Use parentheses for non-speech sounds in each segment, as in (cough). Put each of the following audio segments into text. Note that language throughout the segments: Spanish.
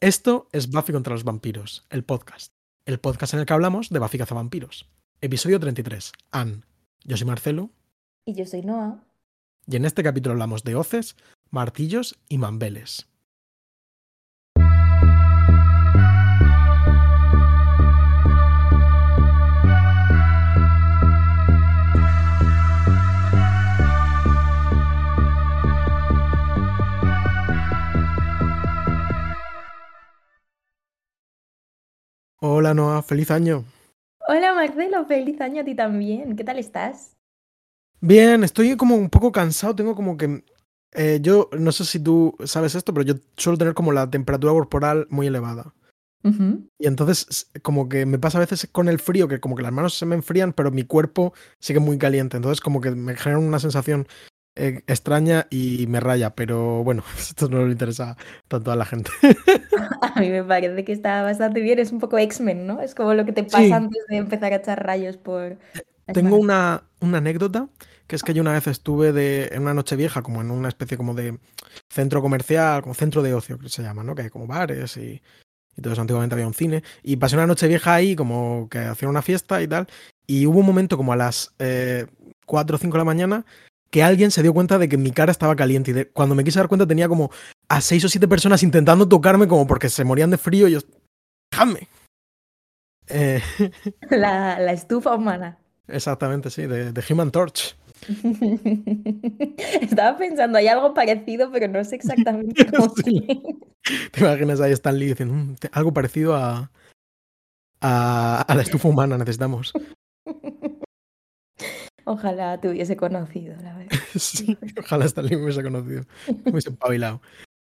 Esto es Buffy contra los vampiros, el podcast. El podcast en el que hablamos de Buffy cazavampiros. Episodio 33. Anne. Yo soy Marcelo. Y yo soy Noah. Y en este capítulo hablamos de hoces, martillos y mambeles. Hola Noah, feliz año. Hola Marcelo, feliz año a ti también. ¿Qué tal estás? Bien, estoy como un poco cansado, tengo como que... eh, yo no sé si tú sabes esto, pero yo suelo tener como la temperatura corporal muy elevada. Y entonces como que me pasa a veces con el frío, que como que las manos se me enfrían, pero mi cuerpo sigue muy caliente. Entonces como que me genera una sensación eh, extraña y me raya. Pero bueno, (laughs) esto no le interesa tanto a la gente. (laughs) A mí me parece que está bastante bien. Es un poco X-Men, ¿no? Es como lo que te pasa Sí. antes de empezar a echar rayos por las Tengo una, una anécdota, que es que yo una vez estuve de, en una noche vieja, como en una especie como de centro comercial, como centro de ocio, que se llama, ¿no? Que hay como bares y, y todo eso. Antiguamente había un cine. Y pasé una noche vieja ahí, como que hacían una fiesta y tal. Y hubo un momento como a las eh, 4 o 5 de la mañana que alguien se dio cuenta de que mi cara estaba caliente. Y de- cuando me quise dar cuenta tenía como a 6 o 7 personas intentando tocarme como porque se morían de frío y yo... ¡Déjame! Eh, (laughs) La, la estufa humana. exactamente, sí, de, de Human Torch. (laughs) Estaba pensando, hay algo parecido, pero no sé exactamente (laughs) cómo Sí. ¿Te imaginas ahí Stan Lee diciendo "Mm, te- algo parecido a, a, a la estufa humana necesitamos? Ojalá te hubiese conocido, la verdad. (laughs) Sí, ojalá Stan Lee me hubiese conocido, me hubiese espabilado.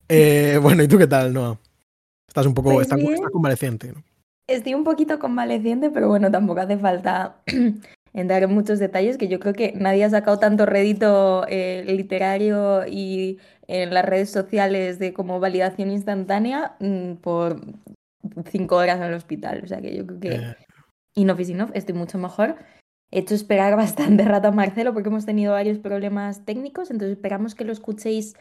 Eh, bueno, ¿y tú qué tal, Noah? Estás un poco, Pues estás, estás convaleciente, ¿no? Estoy un poquito convaleciente, pero bueno, tampoco hace falta (clears throat) entrar en muchos detalles, que yo creo que nadie ha sacado tanto rédito eh, literario y en las redes sociales de como validación instantánea mm, por cinco horas en el hospital. O sea que yo creo que Eh, enough is enough, estoy mucho mejor. He hecho esperar (laughs) bastante rato a Marcelo porque hemos tenido varios problemas técnicos, entonces esperamos que lo escuchéis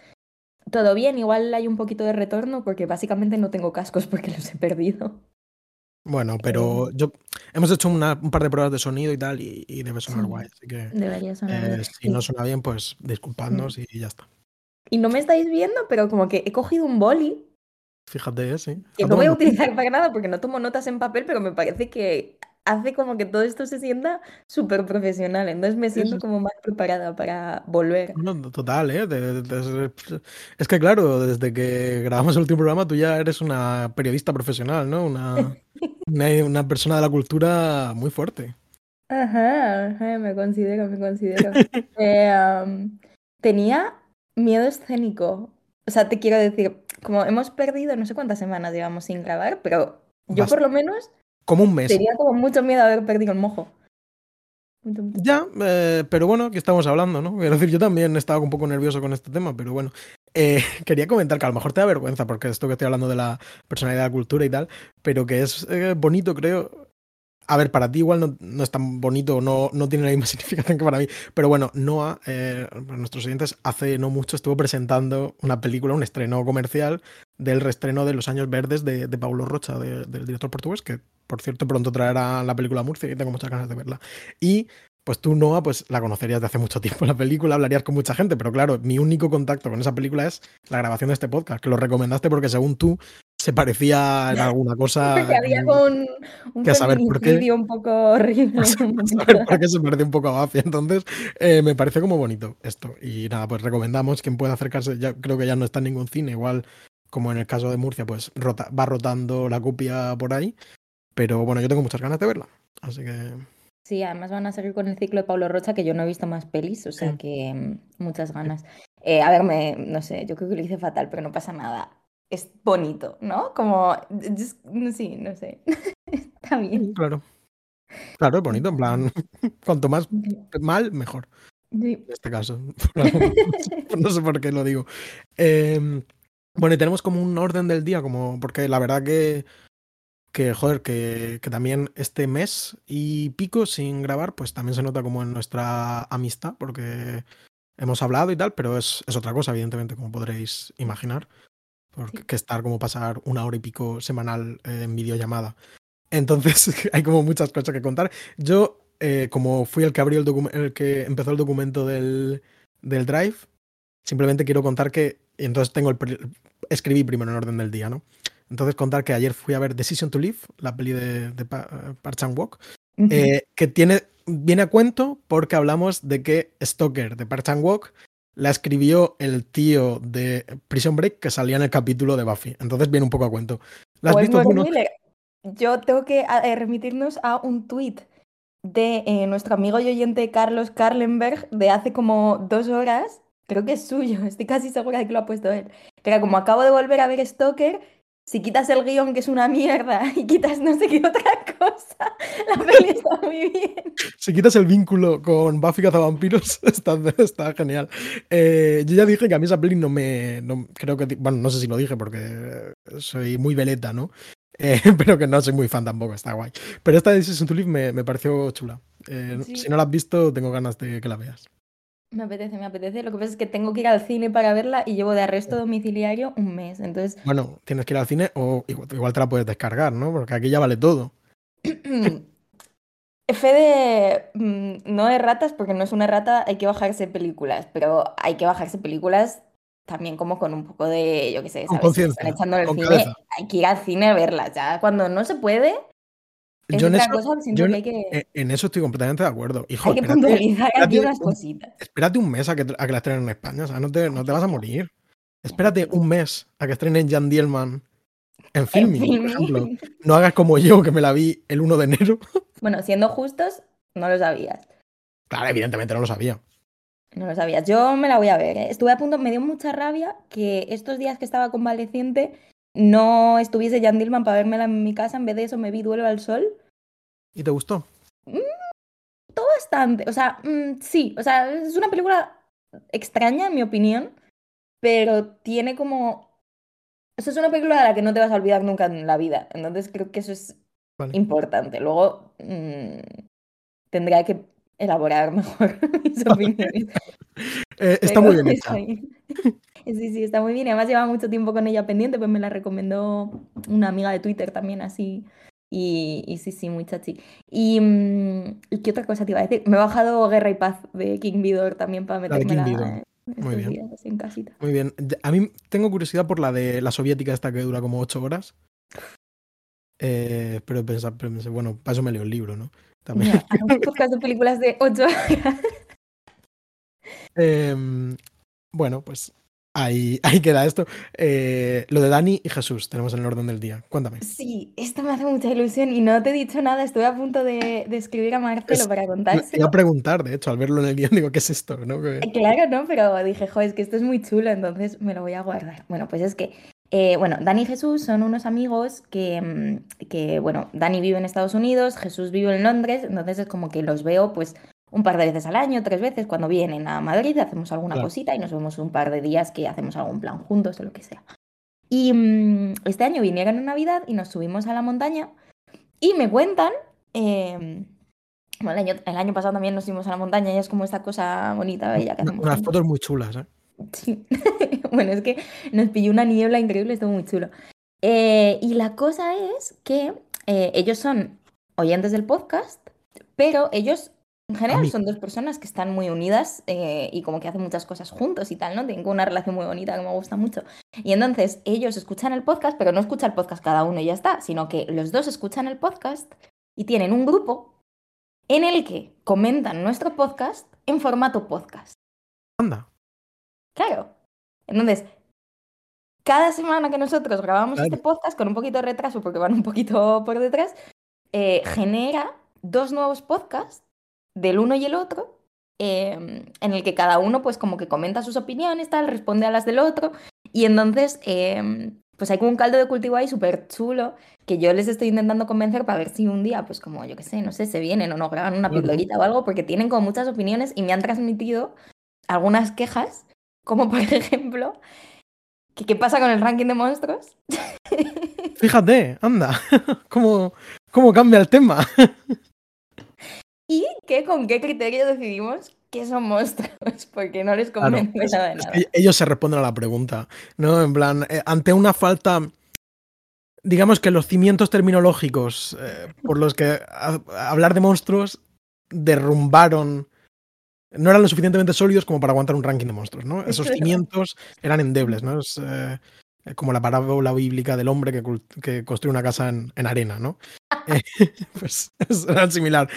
todo bien. Igual hay un poquito de retorno porque básicamente no tengo cascos porque los he perdido. bueno, pero yo hemos hecho una- un par de pruebas de sonido y tal, y, y debe sonar Sí. guay. Así que Debería sonar eh, bien. si no suena bien, pues disculpadnos y ya está. Y no me estáis viendo, pero como que he cogido un boli Fíjate, sí. que Está no voy a utilizar para nada porque no tomo notas en papel, pero me parece que hace como que todo esto se sienta súper profesional. Entonces me siento como más preparada para volver. No, total, ¿eh? De- es que claro, desde que grabamos el último programa tú ya eres una periodista profesional, ¿no? Una, (laughs) una, una persona de la cultura muy fuerte. Ajá, ajá, me considero, me considero. (laughs) Eh, tenía miedo escénico. O sea, te quiero decir, como hemos perdido no sé cuántas semanas llevamos sin grabar, pero yo por lo menos Como un mes. tenía como mucho miedo de haber perdido el mojo. Mucho, mucho. Ya, eh, pero bueno, aquí estamos hablando, ¿no? Quiero decir, yo también estaba un poco nervioso con este tema, pero bueno. Eh, (laughs) quería comentar que a lo mejor te da vergüenza, porque esto que estoy hablando de la personalidad de la cultura y tal, pero que es eh, bonito, creo. A ver, para ti igual no, es tan bonito, no, no tiene la misma (laughs) significación que para mí, pero bueno, Noah, eh, para nuestros oyentes, hace no mucho estuvo presentando una película, un estreno comercial del reestreno de Los Años Verdes de, de Paulo Rocha, de- del director portugués, que por cierto pronto traerá la película a Murcia y tengo muchas ganas de verla. Y pues tú, Noah, pues la conocerías de hace mucho tiempo la película, hablarías con mucha gente, pero claro, mi único contacto con esa película es la grabación de este podcast, que lo recomendaste porque según tú se parecía en (laughs) alguna cosa. Porque había como- como un, que saber por qué. un poco horrible. (laughs) saber por qué se pareció un poco a Buffy. Entonces, eh, me parece como bonito esto. Y nada, pues recomendamos quien pueda acercarse. Ya creo que ya no está en ningún cine, igual como en el caso de Murcia, pues rota, va rotando la copia por ahí. Pero bueno, yo tengo muchas ganas de verla. Así que Sí, además van a seguir con el ciclo de Pablo Rocha, que yo no he visto más pelis, o sea Sí. que mm, muchas ganas. Eh, a ver, me, no sé, yo creo que lo hice fatal, pero no pasa nada. Es bonito, ¿no? Como, just- sí, no sé. (laughs) Está bien. Claro. Claro, es bonito, en plan, (laughs) cuanto más mal, mejor, Sí. en este caso. (laughs) no sé por qué lo digo. Eh, bueno, y tenemos como un orden del día, como, porque la verdad que, que joder, que, que también este mes y pico sin grabar, pues también se nota como en nuestra amistad, porque hemos hablado y tal, pero es, es otra cosa, evidentemente, como podréis imaginar. Porque estar como pasar una hora y pico semanal eh, en videollamada. Entonces (laughs) hay como muchas cosas que contar. Yo, eh, como fui el que abrió el, el que empezó el documento del, del Drive, simplemente quiero contar que, entonces tengo el, escribí primero en orden del día, ¿no? Entonces contar que ayer fui a ver Decision to Live, la peli de, de Park Chan Walk, eh, que tiene, viene a cuento porque hablamos de que Stoker de Park Chan Walk la escribió el tío de Prison Break que salía en el capítulo de Buffy. Entonces viene un poco a cuento. ¿La has pues visto Yo tengo que eh, remitirnos a un tuit de eh, nuestro amigo y oyente Carlos Karlenberg de hace como dos horas. Creo que es suyo, (laughs) estoy casi segura de que lo ha puesto él. Que era como acabo de volver a ver Stoker, si quitas el guion que es una mierda (laughs) y quitas no sé qué otra cosa, (laughs) la peli está muy bien. Si quitas el vínculo con Buffy Cazavampiros, (laughs) está, está genial. Eh, yo ya dije que a mí esa peli no me. creo que. Bueno, no sé si lo dije porque soy muy veleta, ¿no? Eh, pero que no soy muy fan tampoco, está guay. Pero esta de Season to Live me, me pareció chula. Eh, si no la has visto, tengo ganas de que la veas. Me apetece, me apetece. Lo que pasa es que tengo que ir al cine para verla y llevo de arresto domiciliario un mes. Entonces. Bueno, tienes que ir al cine o igual, te la puedes descargar, ¿no? Porque aquí ya vale todo. (clears throat) Fede mm, no es ratas porque no es una rata, hay que bajarse películas, pero hay que bajarse películas también como con un poco de, yo qué sé, ¿sabes? Están echando el cine, hay que ir al cine a verlas. Ya cuando no se puede, yo en, eso, estoy completamente de acuerdo. Hijo, hay que puntualizar aquí unas cositas. Espérate un mes a que, a que la estrenen en España, o sea, no te, no te vas a morir. Espérate un mes a que estrenen Jan Dielman en filming, por ejemplo. No hagas como yo, que me la vi el 1 de enero. (laughs) Bueno, siendo justos, no lo sabías. Claro, evidentemente no lo sabía. No lo sabías. Yo me la voy a ver. ¿eh? Estuve a punto, me dio mucha rabia que estos días que estaba convaleciente no estuviese Jan Dillman para vérmela en mi casa, en vez de eso me vi Duelo al Sol. ¿Y te gustó? Mm, todo bastante, o sea, mm, sí, o sea, es una película extraña en mi opinión, pero tiene como... Eso es una película de la que no te vas a olvidar nunca en la vida, entonces creo que eso es importante. Luego mmm, tendrá que elaborar (laughs) mejor mis opiniones. (laughs) Eh, está muy bien (laughs) hecha. Sí, sí, está muy bien. Además lleva mucho tiempo con ella pendiente, pues me la recomendó una amiga de Twitter también así. Y, sí, sí, muy chachi. Mm, y, qué otra cosa te iba a decir? Me he bajado Guerra y Paz de King Vidor también para meterme la, muy bien. en casita. Muy bien. A mí tengo curiosidad por la de la soviética esta que dura como ocho horas. Eh, pero, pensé, bueno, para eso me leo el libro, ¿no? También. un podcast de películas de ocho horas. (laughs) Em, bueno, pues Ahí, ahí queda esto. Eh, lo de Dani y Jesús tenemos en el orden del día. Cuéntame. Sí, esto me hace mucha ilusión y no te he dicho nada. Estuve a punto de, escribir a Marcelo para contárselo. Te iba a preguntar, de hecho, al verlo en el guion, digo, ¿qué es esto? ¿No? Eh, claro, no, pero dije, joder, es que esto es muy chulo, entonces me lo voy a guardar. Bueno, pues es que, eh, bueno, Dani y Jesús son unos amigos que, mm, que, bueno, Dani vive en Estados Unidos, Jesús vive en Londres, entonces es como que los veo, pues un par de veces al año, tres veces, cuando vienen a Madrid, hacemos alguna cosita y nos vemos un par de días que hacemos algún plan juntos o lo que sea. Y mm, este año vinieron en Navidad y nos subimos a la montaña y me cuentan, em, bueno, el año, el año, pasado también nos subimos a la montaña y es como esta cosa bonita, bella que hacemos. Unas fotos muy chulas, ¿eh? Sí. (laughs) bueno, es que nos pilló una niebla increíble, estuvo muy chulo. Eh, y la cosa es que eh, ellos son oyentes del podcast, pero ellos en general son dos personas que están muy unidas eh, y como que hacen muchas cosas juntos y tal, ¿no? Tengo una relación muy bonita que me gusta mucho. Y entonces ellos escuchan el podcast, pero no escuchan el podcast cada uno y ya está, sino que los dos escuchan el podcast y tienen un grupo en el que comentan nuestro podcast en formato podcast. Anda. Claro. Entonces, cada semana que nosotros grabamos este podcast con un poquito de retraso, porque van un poquito por detrás, eh, genera dos nuevos podcasts del uno y el otro, em, en el que cada uno pues como que comenta sus opiniones, tal, responde a las del otro, y entonces em, pues hay como un caldo de cultivo ahí súper chulo que yo les estoy intentando convencer para ver si un día, pues como yo qué sé, no sé, se vienen o no graban una pildorita o algo, porque tienen como muchas opiniones y me han transmitido algunas quejas, como por (laughs) ejemplo, que qué pasa con el ranking de monstruos. (laughs) Fíjate, anda, (laughs) cómo, cómo cambia el tema. Y que con qué criterio decidimos ¿qué son monstruos? (laughs) Porque no les convence nada de nada. ellos se responden a la pregunta, ¿no? En plan, eh, ante una falta digamos que los cimientos terminológicos eh, por los que hablar de monstruos derrumbaron no eran lo suficientemente sólidos como para aguantar un ranking de monstruos, ¿no? Esos (laughs) cimientos eran endebles, ¿no? Es eh, como la parábola bíblica del hombre que, construye una casa en, arena, ¿no? (laughs) Eh, pues es similar.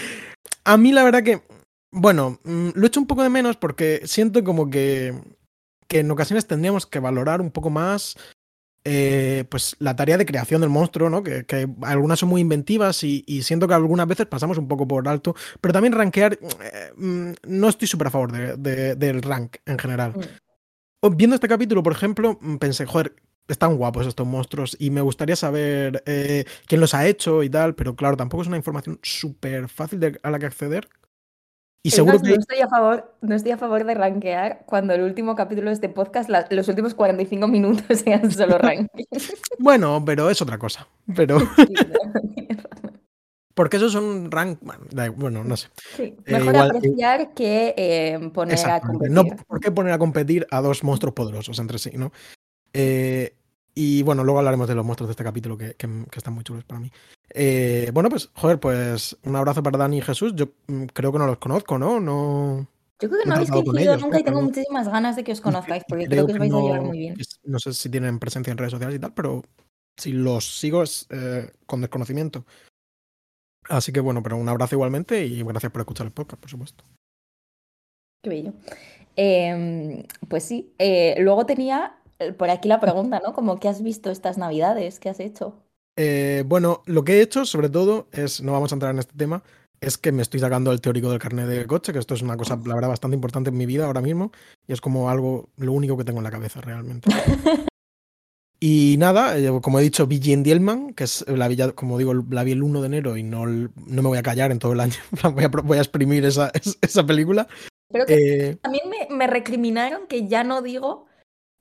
A mí la verdad que, bueno, mm, lo echo un poco de menos porque siento como que, que en ocasiones tendríamos que valorar un poco más eh, pues la tarea de creación del monstruo, ¿no? Que, algunas son muy inventivas y, siento que algunas veces pasamos un poco por alto, pero también rankear, eh, mm, no estoy súper a favor del rank en general. Mm. Viendo este capítulo, por ejemplo, pensé, joder, están guapos estos monstruos y me gustaría saber eh, quién los ha hecho y tal, pero claro, tampoco es una información súper fácil a la que acceder y seguro que... no, estoy a favor, no estoy a favor de rankear cuando el último capítulo de este podcast, los últimos 45 minutos (laughs) sean solo (laughs) ranking. bueno, pero es otra cosa. Pero. (laughs) Porque eso es un rank. Bueno, no sé. Sí, eh, mejor apreciar que eh, poner a competir. No, ¿Por qué poner a competir a dos monstruos poderosos entre sí, no? Eh, y bueno, luego hablaremos de los monstruos de este capítulo que, están muy chulos para mí. Eh, bueno, pues, joder, pues un abrazo para Dani y Jesús. Yo mm, creo que no los conozco, ¿no? no Yo creo que no, habéis coincidido nunca y tengo muchísimas ganas de que os conozcáis porque creo, que os vais a llevar muy bien. no sé si tienen presencia en redes sociales y tal, pero si los sigo es eh, con desconocimiento. Así que bueno, pero un abrazo igualmente y gracias por escuchar el podcast, por supuesto. Qué bello. Em, pues sí, eh, luego tenía por aquí la pregunta, ¿no? Como, ¿qué has visto estas navidades? ¿Qué has hecho? Eh, bueno, lo que he hecho, sobre todo, es, no vamos a entrar en este tema, es que me estoy sacando el teórico del carnet de coche, que esto es una cosa, la verdad, bastante importante en mi vida ahora mismo, y es como algo, lo único que tengo en la cabeza realmente. (laughs) y nada, eh, como he dicho, vi Jane Dielman, que es la villa, como digo, la vi el 1 de enero y no, no me voy a callar en todo el año, (laughs) voy a, voy a exprimir esa, (laughs) esa película. Pero que también me, me recriminaron que ya no digo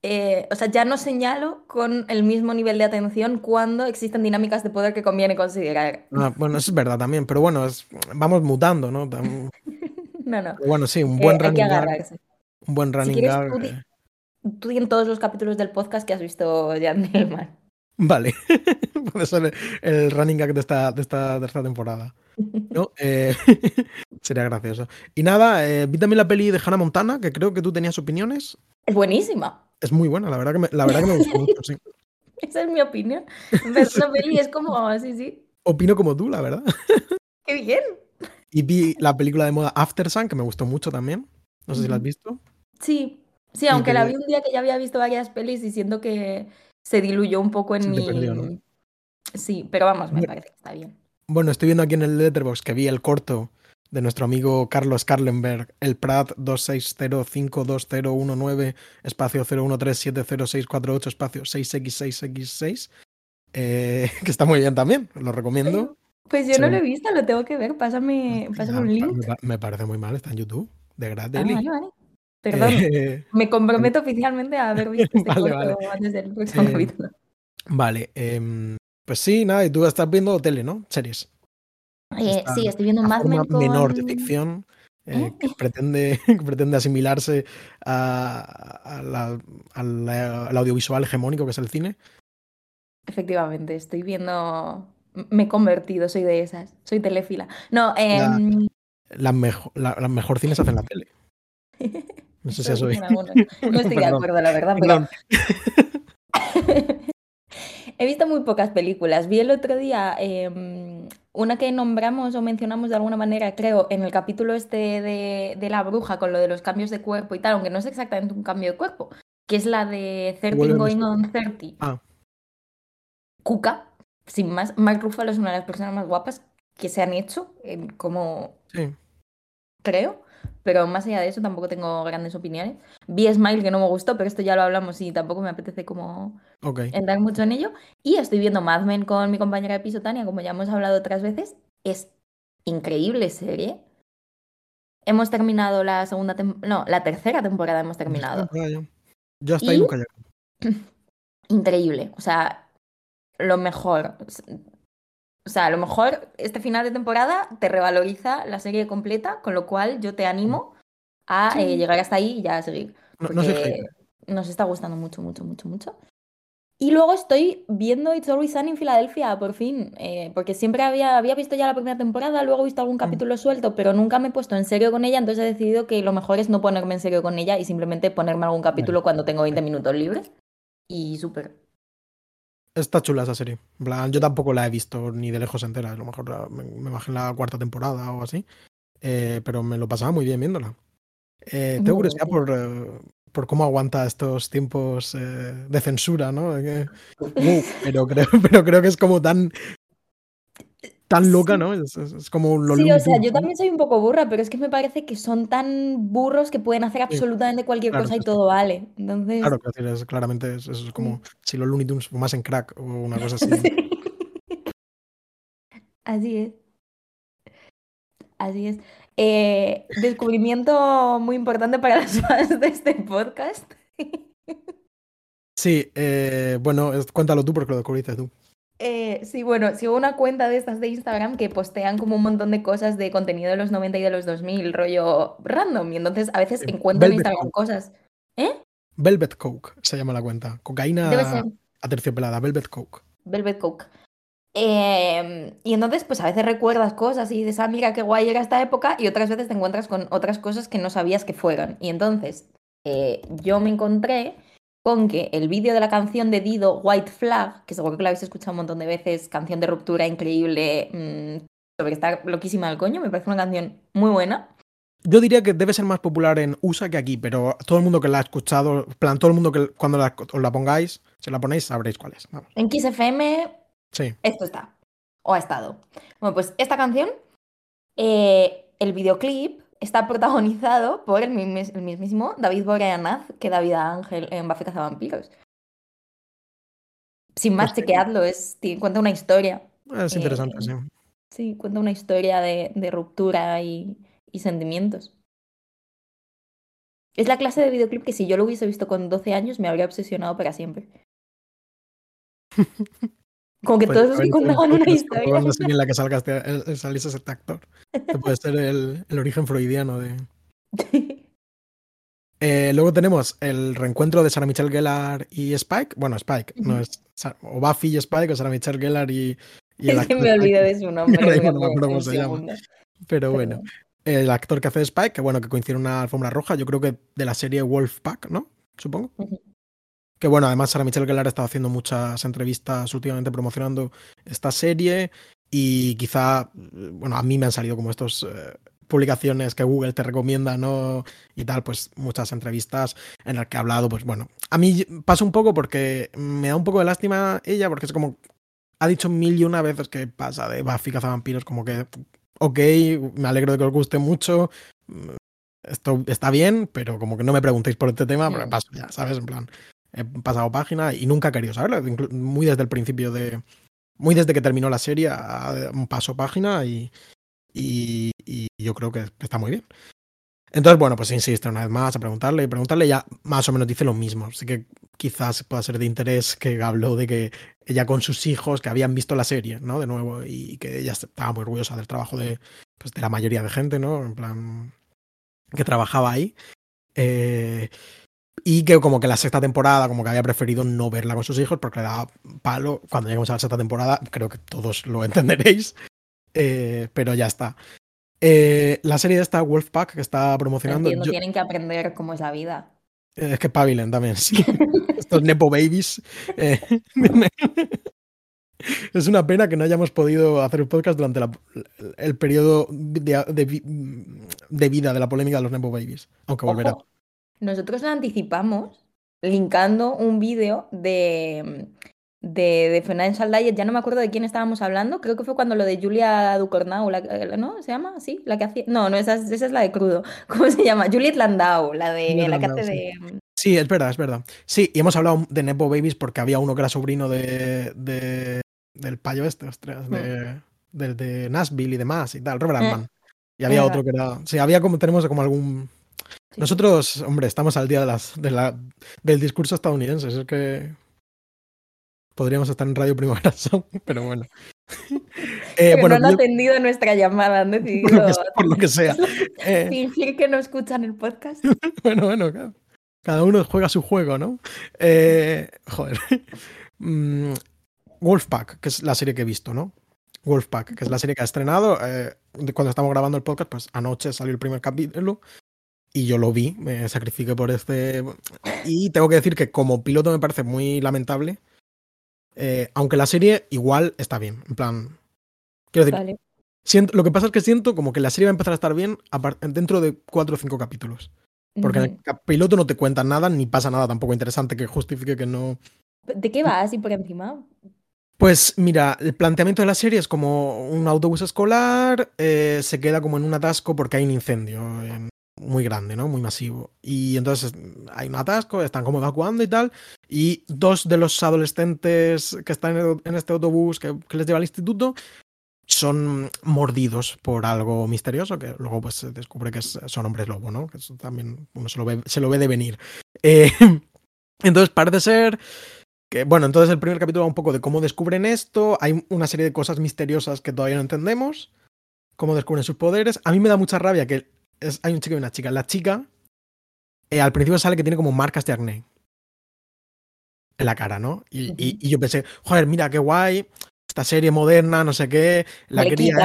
eh, o sea, ya no señalo con el mismo nivel de atención cuando existen dinámicas de poder que conviene considerar. Ah, bueno, eso es verdad también, pero bueno, vamos mutando, ¿no? (laughs) no, no. bueno, sí, un buen running Un buen running si gag. Tú, en todos los capítulos del podcast que has visto Jan Nilman. Vale, (laughs) puede ser el running gag de esta, de esta, temporada. ¿no? (laughs) Eh, sería gracioso. Y nada, eh, vi también la peli de Hannah Montana, que creo que tú tenías opiniones. Es buenísima. Es muy buena, la verdad que me, la verdad que me gustó mucho, sí. (laughs) Esa es mi opinión. Ver la peli es como, sí, sí. Opino como tú, la verdad. (laughs) ¡Qué bien! Y vi la película de moda After Sun, que me gustó mucho también. No sé si la has visto. Sí, sí, aunque la vi un día que ya había visto varias pelis y siento que se diluyó un poco en mi. Sí, pero vamos, me parece que está bien. Bueno, estoy viendo aquí en el Letterbox que vi el corto de nuestro amigo Carlos Karlenberg, el Prat 260522019, espacio 01370648, espacio 6x6x6, eh, (laughs) que está muy bien también, lo recomiendo. Pues yo no lo he visto, lo tengo que ver, pásame, pásame un link. Me, parece muy mal, está en YouTube, de gratis. Ah, Perdón, eh, me comprometo oficialmente a haber visto (laughs) este vale, antes del próximo eh, capítulo. Vale, em, pues sí, nada, y tú estás viendo tele, ¿no? Series. Eh, sí, estoy viendo Mad Men con... menor de ficción eh, que, pretende, (laughs) pretende asimilarse al audiovisual hegemónico que es el cine. Efectivamente, estoy viendo... Me he convertido, soy de esas, soy telefila. No, eh... la, mejor, la, mejor cine se hace en la tele. (laughs) No sé si has oído. (laughs) No estoy de acuerdo, la verdad, pero... He visto muy pocas películas. Vi el otro día em, una que nombramos o mencionamos de alguna manera, creo, en el capítulo este de, la bruja con lo de los cambios de cuerpo y tal, aunque no es exactamente un cambio de cuerpo, que es la de 13 Going on 30. Ah. Cuca, sin más. Mark Ruffalo es una de las personas más guapas que se han hecho, como... Sí. Creo. Pero más allá de eso tampoco tengo grandes opiniones. Vi Smile que no me gustó, pero esto ya lo hablamos y tampoco me apetece como entrar mucho en ello. Y estoy viendo Mad Men con mi compañera de piso Tania, como ya hemos hablado otras veces. Es increíble serie. Hemos terminado la segunda no, la tercera temporada hemos terminado. Yo hasta ahí nunca (laughs) Increíble. O sea, lo mejor. O sea, a lo mejor este final de temporada te revaloriza la serie completa, con lo cual yo te animo a Sí. eh, llegar hasta ahí y ya a seguir. No, no nos está gustando mucho, mucho, mucho, mucho. Y luego estoy viendo It's Always Sunny en Filadelfia, por fin, eh, porque siempre había, había visto ya la primera temporada, luego he visto algún capítulo suelto, pero nunca me he puesto en serio con ella, entonces he decidido que lo mejor es no ponerme en serio con ella y simplemente ponerme algún capítulo cuando tengo 20 minutos libres. Y súper. Está chula esa serie. Plan, yo tampoco la he visto ni de lejos entera. A lo mejor la- me, me bajé en la cuarta temporada o así. Eh, pero me lo pasaba muy bien viéndola. Eh, tengo curiosidad por, eh, por cómo aguanta estos tiempos eh, de censura, ¿no? (laughs) Pero, creo, (laughs) pero creo que es como tan. Tan loca, Sí. ¿no? Es, es- es como lo Sí, o sea, yo también soy un poco burra, pero es que me parece que son tan burros que pueden hacer Sí, absolutamente cualquier claro cosa y sí. todo vale. Entonces, Claro, es, claramente es, es como si los Looney Tunes fumasen crack o una cosa así. Sí. (laughs) Así es. Así es. Eh, descubrimiento muy importante para (laughs) los fans de este podcast. (laughs) Sí, eh, bueno, cuéntalo tú porque lo descubriste tú. Eh, sí, bueno, sigo una cuenta de estas de Instagram que postean como un montón de cosas de contenido de los 90 y de los 2000, rollo random. Y entonces a veces encuentro en Instagram Coke. cosas. ¿Eh? Velvet Coke se llama la cuenta. Cocaína aterciopelada, Velvet Coke. Velvet Coke. Em, y entonces, pues a veces recuerdas cosas y dices, ah, mira qué guay era esta época, y otras veces te encuentras con otras cosas que no sabías que fueron. Y entonces, eh, yo me encontré con que el vídeo de la canción de Dido, White Flag, que seguro que la habéis escuchado un montón de veces, canción de ruptura increíble, mm, sobre que está loquísima del coño, me parece una canción muy buena. Yo diría que debe ser más popular en USA que aquí, pero todo el mundo que la ha escuchado, en plan, todo el mundo que cuando la, os la pongáis, si la ponéis, sabréis cuál es. Vamos. En Kiss FM Sí. esto está, o ha estado. Bueno, pues esta canción, eh, el videoclip está protagonizado por el, mismis- el mismísimo David Boreanaz que David Ángel en Buffy Cazavampiros. Sin más, Pues chequeadlo, es, cuenta una historia. Es interesante, Eh, sí. Sí, cuenta una historia de, de ruptura y, y sentimientos. Es la clase de videoclip que si yo lo hubiese visto con 12 años me habría obsesionado para siempre. (laughs) Como que Pues, todos el contaban (laughs) una historia. en la que salga este, el- el- saliese este actor. Que puede ser el, el origen freudiano de. (laughs) Eh, luego tenemos el reencuentro de Sarah Michelle Gellar y Spike. Bueno, Spike, no es o Buffy y Spike, o Sarah Michelle Gellar y, y el Es que me olvidé de su nombre. (laughs) Ahora me no me acuerdo cómo se llama. Pero bueno, el actor que hace Spike, que bueno, que coincide en una alfombra roja, yo creo que de la serie Wolfpack, ¿no? Supongo. Ujú. Que bueno, además Sarah Michelle Gellar ha estado haciendo muchas entrevistas últimamente promocionando esta serie y quizá, bueno, a mí me han salido como estos eh, publicaciones que Google te recomienda, ¿no? Y tal, pues muchas entrevistas en las que ha hablado, pues bueno, a mí pasa un poco porque me da un poco de lástima ella, porque es como, ha dicho mil y una veces que pasa de Buffy cazavampiros, como que, ok, me alegro de que os guste mucho, mm, esto está bien, pero como que no me preguntéis por este tema, porque Mm. paso ya, ¿sabes? En plan, he pasado página y nunca he querido saberlo, muy desde el principio de, muy desde que terminó la serie, paso página y, y, y yo creo que está muy bien. Entonces, bueno, pues insiste una vez más a preguntarle y preguntarle, ya más o menos dice lo mismo. Así que quizás pueda ser de interés que habló de que ella con sus hijos que habían visto la serie, ¿no? De nuevo, y que ella estaba muy orgullosa del trabajo de, pues, de la mayoría de gente, ¿no? En plan, que trabajaba ahí. Eh, y que como que la sexta temporada, como que había preferido no verla con sus hijos porque le daba palo. Cuando lleguemos a la sexta temporada, creo que todos lo (laughs) entenderéis. Eh, pero ya está. Eh, la serie de esta Wolfpack que está promocionando. Entiendo, yo- tienen que aprender cómo es la vida. eh, es que pavilen también, sí. (laughs) Estos Nepo Babies. eh, (laughs) es una pena que no hayamos podido hacer el podcast durante la- el periodo de, de de vida de la polémica de los Nepo Babies. Aunque volverá. Ojo, nosotros lo anticipamos linkando un vídeo de, de, de Financial Diet. Ya no me acuerdo de quién estábamos hablando. Creo que fue cuando lo de Julia Ducournau, la, ¿no? ¿Se llama? ¿Sí? La que hacía... No, no, esa, es- esa es la de crudo. (laughs) ¿Cómo se llama? Juliet Landau, la de Juliet la que Landau, hace sí. de... Sí, es verdad, es verdad. Sí, y hemos hablado de Nepo Babies porque había uno que era sobrino de, de- del payo este, ostras, de, del de Nashville y demás y tal, Robert Mm. Altman. Y había otro que era. Sí, había como, tenemos como algún. Sí. Nosotros, hombre, estamos al día de las, de la, del discurso estadounidense. Es que podríamos estar en Radio Primavera (laughs) pero bueno. (laughs) Eh, bueno, no han atendido nuestra llamada, han (laughs) decidido. Por lo que, sea. Eh, fingir que no escuchan el podcast. bueno, bueno, cada uno juega su juego, ¿no? Eh, joder. Mm, Wolfpack, que es la serie que he visto, ¿no? Wolfpack, que es la serie que ha estrenado. cuando estamos grabando el podcast, pues anoche salió el primer capítulo y yo lo vi, me sacrifiqué por este. Y tengo que decir que como piloto me parece muy lamentable. Eh, aunque la serie igual está bien. En plan. Quiero decir. Siento, lo que pasa es que siento como que la serie va a empezar a estar bien dentro de cuatro o cinco capítulos. Porque en el piloto no te cuentan nada, ni pasa nada tampoco interesante que justifique que no. ¿De qué va así por encima? Pues mira, el planteamiento de la serie es como un autobús escolar, eh, se queda como en un atasco porque hay un incendio en, muy grande, ¿no? Muy masivo. Y entonces hay un atasco, están como evacuando y tal. Y dos de los adolescentes que están en este autobús que, les lleva al instituto son mordidos por algo misterioso, que luego pues se descubre que son hombres lobo, ¿no? Que eso también uno se lo ve, se lo ve de venir. Eh, (laughs) entonces parece ser que, bueno, entonces el primer capítulo va un poco de cómo descubren esto. Hay una serie de cosas misteriosas que todavía no entendemos. Cómo descubren sus poderes. A mí me da mucha rabia que hay un chico y una chica. La chica eh, al principio sale que tiene como marcas de acné en la cara, ¿no? Y, yo pensé, joder, mira qué guay, esta serie moderna, no sé qué, la cría,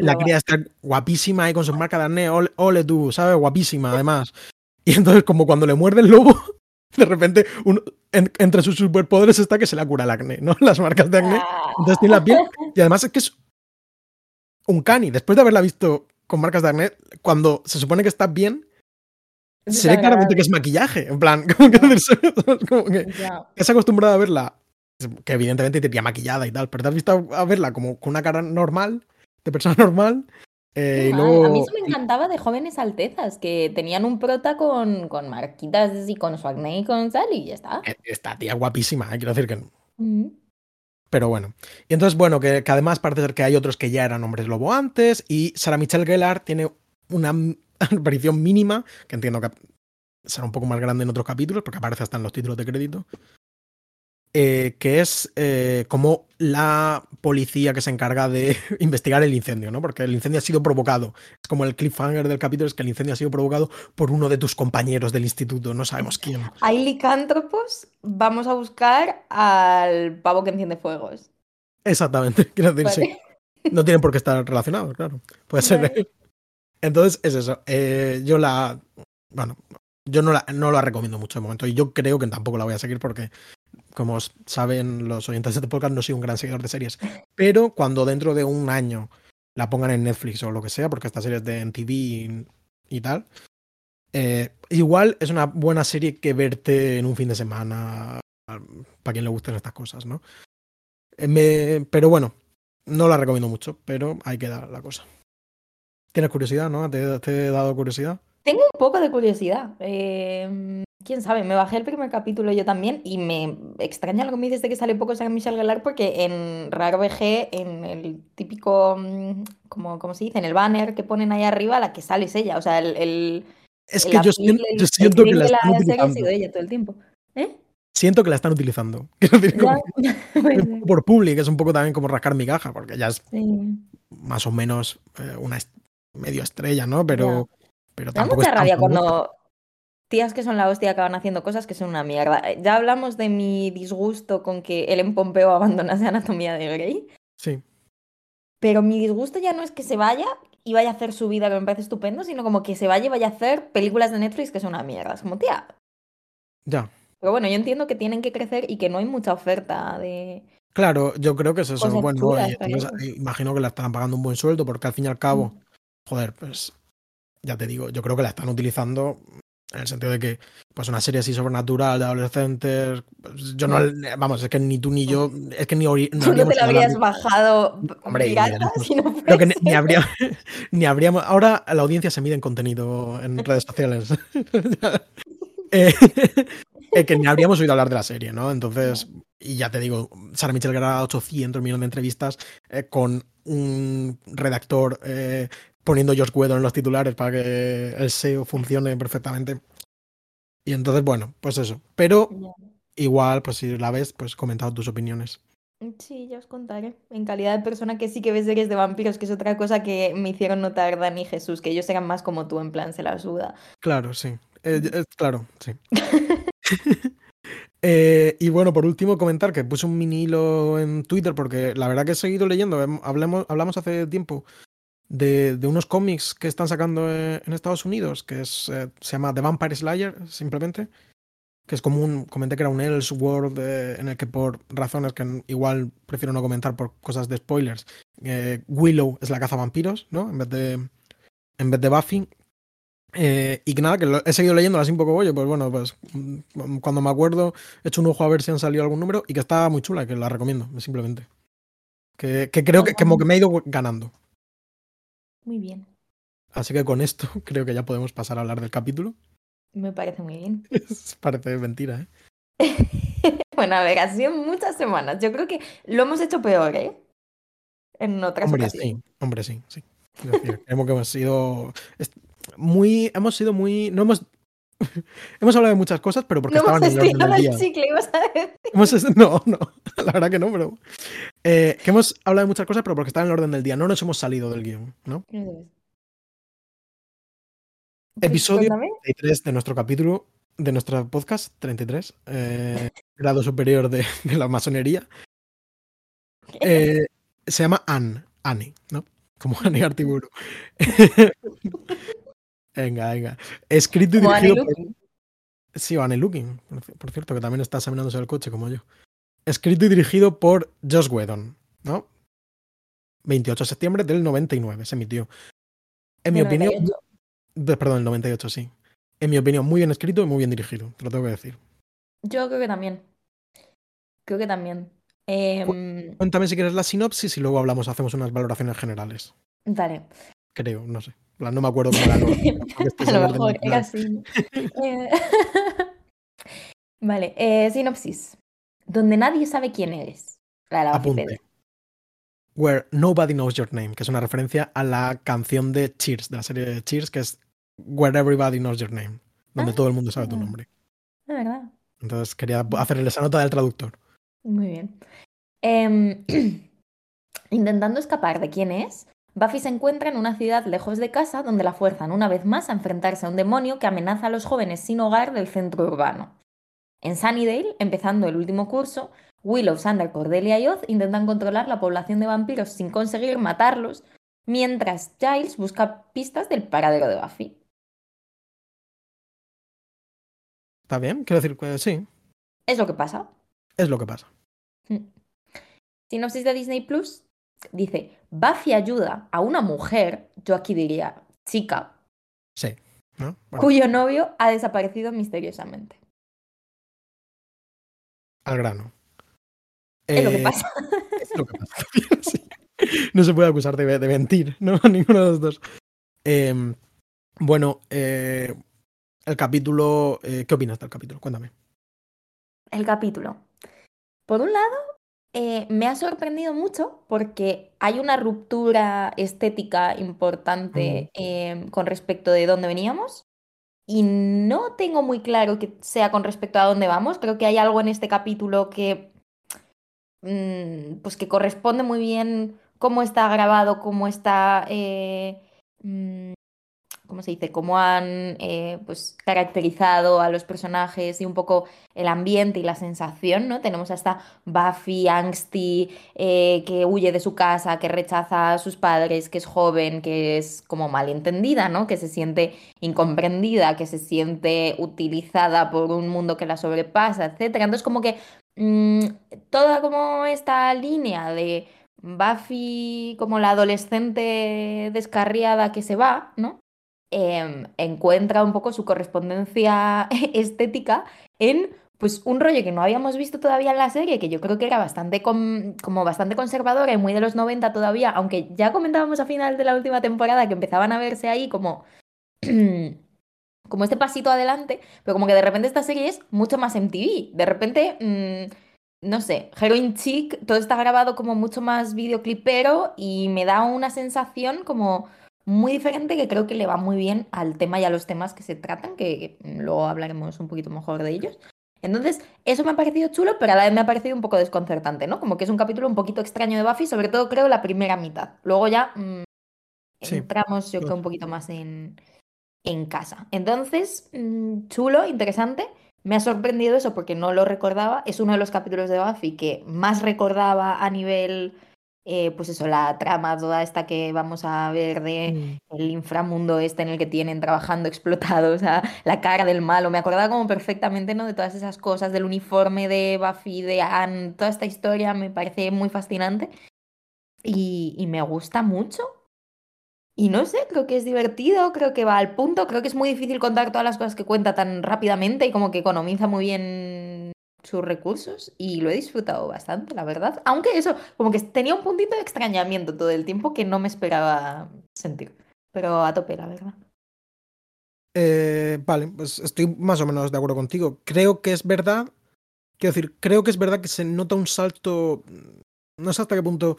la, está guapísima ahí con sus marcas de acné, ole, tú, ¿sabes? Guapísima además. (laughs) Y entonces como cuando le muerde el lobo, (laughs) de repente entre sus superpoderes está que se le cura el acné, ¿no? (laughs) Las marcas de acné. Entonces tiene la piel y además es que es un cani. Después de haberla visto con marcas de acné, cuando se supone que está bien, se ve claramente que es maquillaje. En plan, (laughs) como que, como que es acostumbrada a verla, que evidentemente te maquillada y tal, pero te has visto a verla como con una cara normal, de persona (laughs) normal. Eh, y luego... A mí eso me encantaba de jóvenes altezas, que tenían un prota con, con marquitas y con su acné y con tal, y ya está. Eh, esta tía guapísima, eh, quiero decir que. Pero bueno. Y entonces, bueno, que, además parece ser que hay otros que ya eran hombres lobo antes. Y Sarah Michelle Gellar tiene una (laughs) aparición mínima, que entiendo que será un poco más grande en otros capítulos, porque aparece hasta en los títulos de crédito. Eh, que es eh, como la policía que se encarga de (laughs) investigar el incendio, ¿no? Porque el incendio ha sido provocado. Es como el cliffhanger del capítulo, es que el incendio ha sido provocado por uno de tus compañeros del instituto, no sabemos quién. Hay licántropos, vamos a buscar al pavo que enciende fuegos. Exactamente, (laughs) quiero decir, sí. No tienen por qué estar relacionados, claro. Puede ser. Entonces, es eso. Eh, yo la. Bueno, yo no la, no la recomiendo mucho de momento. Y yo creo que tampoco la voy a seguir porque como saben los oyentes de este podcast, no soy un gran seguidor de series. Pero cuando dentro de un año la pongan en Netflix o lo que sea, porque esta serie es de MTV y, tal, eh, igual es una buena serie que verte en un fin de semana para quien le gusten estas cosas, ¿no? Eh, pero bueno, no la recomiendo mucho, pero hay que dar la cosa. ¿Tienes curiosidad, no? ¿Te, te he dado curiosidad? Tengo un poco de curiosidad. Eh, quién sabe, me bajé el primer capítulo yo también y me extraña lo que me dices de que sale poco San Michelle Gellar porque en Raro VG, en el típico, mm, como, ¿cómo se dice? En el banner que ponen ahí arriba, la que sale es ella. O sea, el. es que yo, siento, que la están utilizando. ella todo el tiempo. ¿Eh? Siento que la están utilizando. (laughs) (laughs) por public es un poco también como rascar mi caja, porque ya es más o menos eh, una medio estrella, ¿no? Pero. Pero da mucha rabia cuando tías que son la hostia acaban haciendo cosas que son una mierda. Eh, ya hablamos de mi disgusto con que Ellen Pompeo (laughs) abandonase Anatomía de Grey. Sí. Pero mi disgusto ya no es que se vaya y vaya a hacer su vida, que me parece estupendo, sino como que se vaya y vaya a hacer películas de Netflix que son una mierda. Es como, tía. Ya. Pero bueno, yo entiendo que tienen que crecer y que no hay mucha oferta de. Claro, yo creo que es eso. bueno, imagino que la están pagando un buen sueldo porque al fin y al cabo, mm. joder, pues ya te digo, yo creo que la están utilizando en el sentido de que, pues una serie así sobrenatural de adolescentes, pues, yo no, vamos, es que ni tú ni yo, (laughs) es que ni... No, no te la habrías bajado Hombre, creo (laughs) que ni, habría, (laughs) ni habríamos... Ahora la audiencia se mide en contenido en redes sociales. Eh, que ni habríamos oído hablar de la serie, ¿no? Entonces, y ya te digo, Sara Michelle graba 800 millones de entrevistas eh, con un redactor eh, poniendo Josh Whedon en los titulares para que el SEO funcione perfectamente. Y entonces, bueno, pues eso. Pero igual, pues si la ves, pues comentado tus opiniones. Sí, ya os contaré. En calidad de persona que sí que ve series de vampiros, que es otra cosa que me hicieron notar Dani y Jesús, que ellos eran más como tú, en plan, se la suda. Claro, sí. Eh, eh, claro, sí. (laughs) (laughs) Eh, y bueno, por último, comentar que puse un mini hilo en Twitter porque la verdad que he seguido leyendo. Hablamos, hablamos hace tiempo de, de unos cómics que están sacando eh, en Estados Unidos, que es, eh, se llama The Vampire Slayer, simplemente. Que es como un. Comenté que era un Elseworld eh, en el que, por razones que igual prefiero no comentar por cosas de spoilers, eh, Willow es la cazavampiros, ¿no? En vez de, en vez de Buffy. Eh, y que nada, que lo- he seguido leyéndolo así un poco bollo, pues bueno, pues mm, cuando me acuerdo he hecho un ojo a ver si han salido algún número y que está muy chula, que la recomiendo, simplemente. Que, que creo que, como que me he ido ganando. Muy bien, Así que con esto (laughs) creo que ya podemos pasar a hablar del capítulo. me parece muy bien. (laughs) Parece mentira, ¿eh? (laughs) Bueno, a ver, ha sido muchas semanas. Yo creo que lo hemos hecho peor, ¿eh? En otras Hombre, ocasiones. sí, hombre, sí, sí. Decir, creo que hemos sido muy, hemos sido muy, no hemos, (laughs) hemos hablado de muchas cosas, pero porque No estaban hemos en el orden del el día. chicle, ibas a decir. Hemos no, no, (laughs) la verdad que no, pero eh, que hemos hablado de muchas cosas, pero porque están en el orden del día. No nos hemos salido del guion, ¿no? Pues Episodio cuéntame. 33 de nuestro capítulo, de nuestro podcast 33, eh, grado superior de, de la masonería. Eh, se llama Anne, Annie, ¿no? Como Annie Artiburu. (laughs) venga, venga. Escrito y dirigido por. Sí, Annie Looking, por ci- por cierto, que también está examinándose el coche como yo. Escrito y dirigido por Josh Whedon, ¿no? 28 de septiembre del 99 se emitió. En mi opinión, 98. de- perdón, el 98, sí. En mi opinión, muy bien escrito y muy bien dirigido, te lo tengo que decir. Yo creo que también. Creo que también. Em, Cuéntame si quieres la sinopsis y luego hablamos, hacemos unas valoraciones generales. dale. Creo, no sé. No me acuerdo cómo era (laughs) A lo mejor era así. Eh, (laughs) Vale, eh, sinopsis. Donde nadie sabe quién eres. La de la Apunte. Where Nobody Knows Your Name, que es una referencia a la canción de Cheers, de la serie de Cheers, que es Where Everybody Knows Your Name, donde Ah. todo el mundo sabe tu nombre. De verdad. Entonces quería hacerle esa nota del traductor. Muy bien. Em, (clears throat) intentando escapar de quién es, Buffy se encuentra en una ciudad lejos de casa donde la fuerzan una vez más a enfrentarse a un demonio que amenaza a los jóvenes sin hogar del centro urbano. En Sunnydale, empezando el último curso, Willow, Xander, Cordelia y Oz intentan controlar la población de vampiros sin conseguir matarlos, mientras Giles busca pistas del paradero de Buffy. ¿Está bien? Quiero decir que sí, Es lo que pasa. es lo que pasa. Sinopsis de Disney Plus dice: Buffy ayuda a una mujer, yo aquí diría chica, Sí. ¿no? Bueno, cuyo novio ha desaparecido misteriosamente. al grano. Es lo que Eh, pasa. Es lo que pasa. (laughs) Sí. No se puede acusar de, de mentir, ¿no? A (laughs) ninguno de los dos. Eh, bueno, eh, el capítulo. eh, ¿Qué opinas del capítulo? Cuéntame. El capítulo. Por un lado, eh, me ha sorprendido mucho porque hay una ruptura estética importante eh, con respecto de dónde veníamos. Y no tengo muy claro que sea con respecto a dónde vamos. Creo que hay algo en este capítulo que, mm, pues que corresponde muy bien cómo está grabado, cómo está, eh, mm, ¿cómo se dice? Cómo han eh, pues, caracterizado a los personajes y un poco el ambiente y la sensación, ¿no? Tenemos hasta Buffy, angsty, eh, que huye de su casa, que rechaza a sus padres, que es joven, que es como malentendida, ¿no? Que se siente incomprendida, que se siente utilizada por un mundo que la sobrepasa, etc. Entonces como que mm, toda como esta línea de Buffy como la adolescente descarriada que se va, ¿no? Em, encuentra un poco su correspondencia (laughs) estética en pues un rollo que no habíamos visto todavía en la serie, que yo creo que era bastante com- como bastante conservadora y muy de los 90 todavía, aunque ya comentábamos a final de la última temporada que empezaban a verse ahí como (clears throat) como este pasito adelante, pero como que de repente esta serie es mucho más MTV. De repente, mm, no sé, Heroin Chic, todo está grabado como mucho más videoclipero y me da una sensación como muy diferente que creo que le va muy bien al tema y a los temas que se tratan, que luego hablaremos un poquito mejor de ellos. Entonces, eso me ha parecido chulo, pero a la vez me ha parecido un poco desconcertante, ¿no? Como que es un capítulo un poquito extraño de Buffy, sobre todo creo la primera mitad. Luego ya mm, entramos, yo creo, un poquito más en, en casa. Entonces, mm, chulo, interesante. Me ha sorprendido eso porque no lo recordaba. Es uno de los capítulos de Buffy que más recordaba a nivel, eh, pues eso, la trama toda esta que vamos a ver de mm. el inframundo este en el que tienen trabajando (laughs) explotados, o sea, la cara del malo. Me acordaba como perfectamente, ¿no? De todas esas cosas, del uniforme de Buffy, de Anne, toda esta historia me parece muy fascinante y, y me gusta mucho. Y no sé, creo que es divertido, creo que va al punto, creo que es muy difícil contar todas las cosas que cuenta tan rápidamente y como que economiza muy bien sus recursos y lo he disfrutado bastante, la verdad. Aunque eso, como que tenía un puntito de extrañamiento todo el tiempo que no me esperaba sentir, pero a tope, la verdad. Eh, vale, pues estoy más o menos de acuerdo contigo. Creo que es verdad, quiero decir, creo que es verdad que se nota un salto, no sé hasta qué punto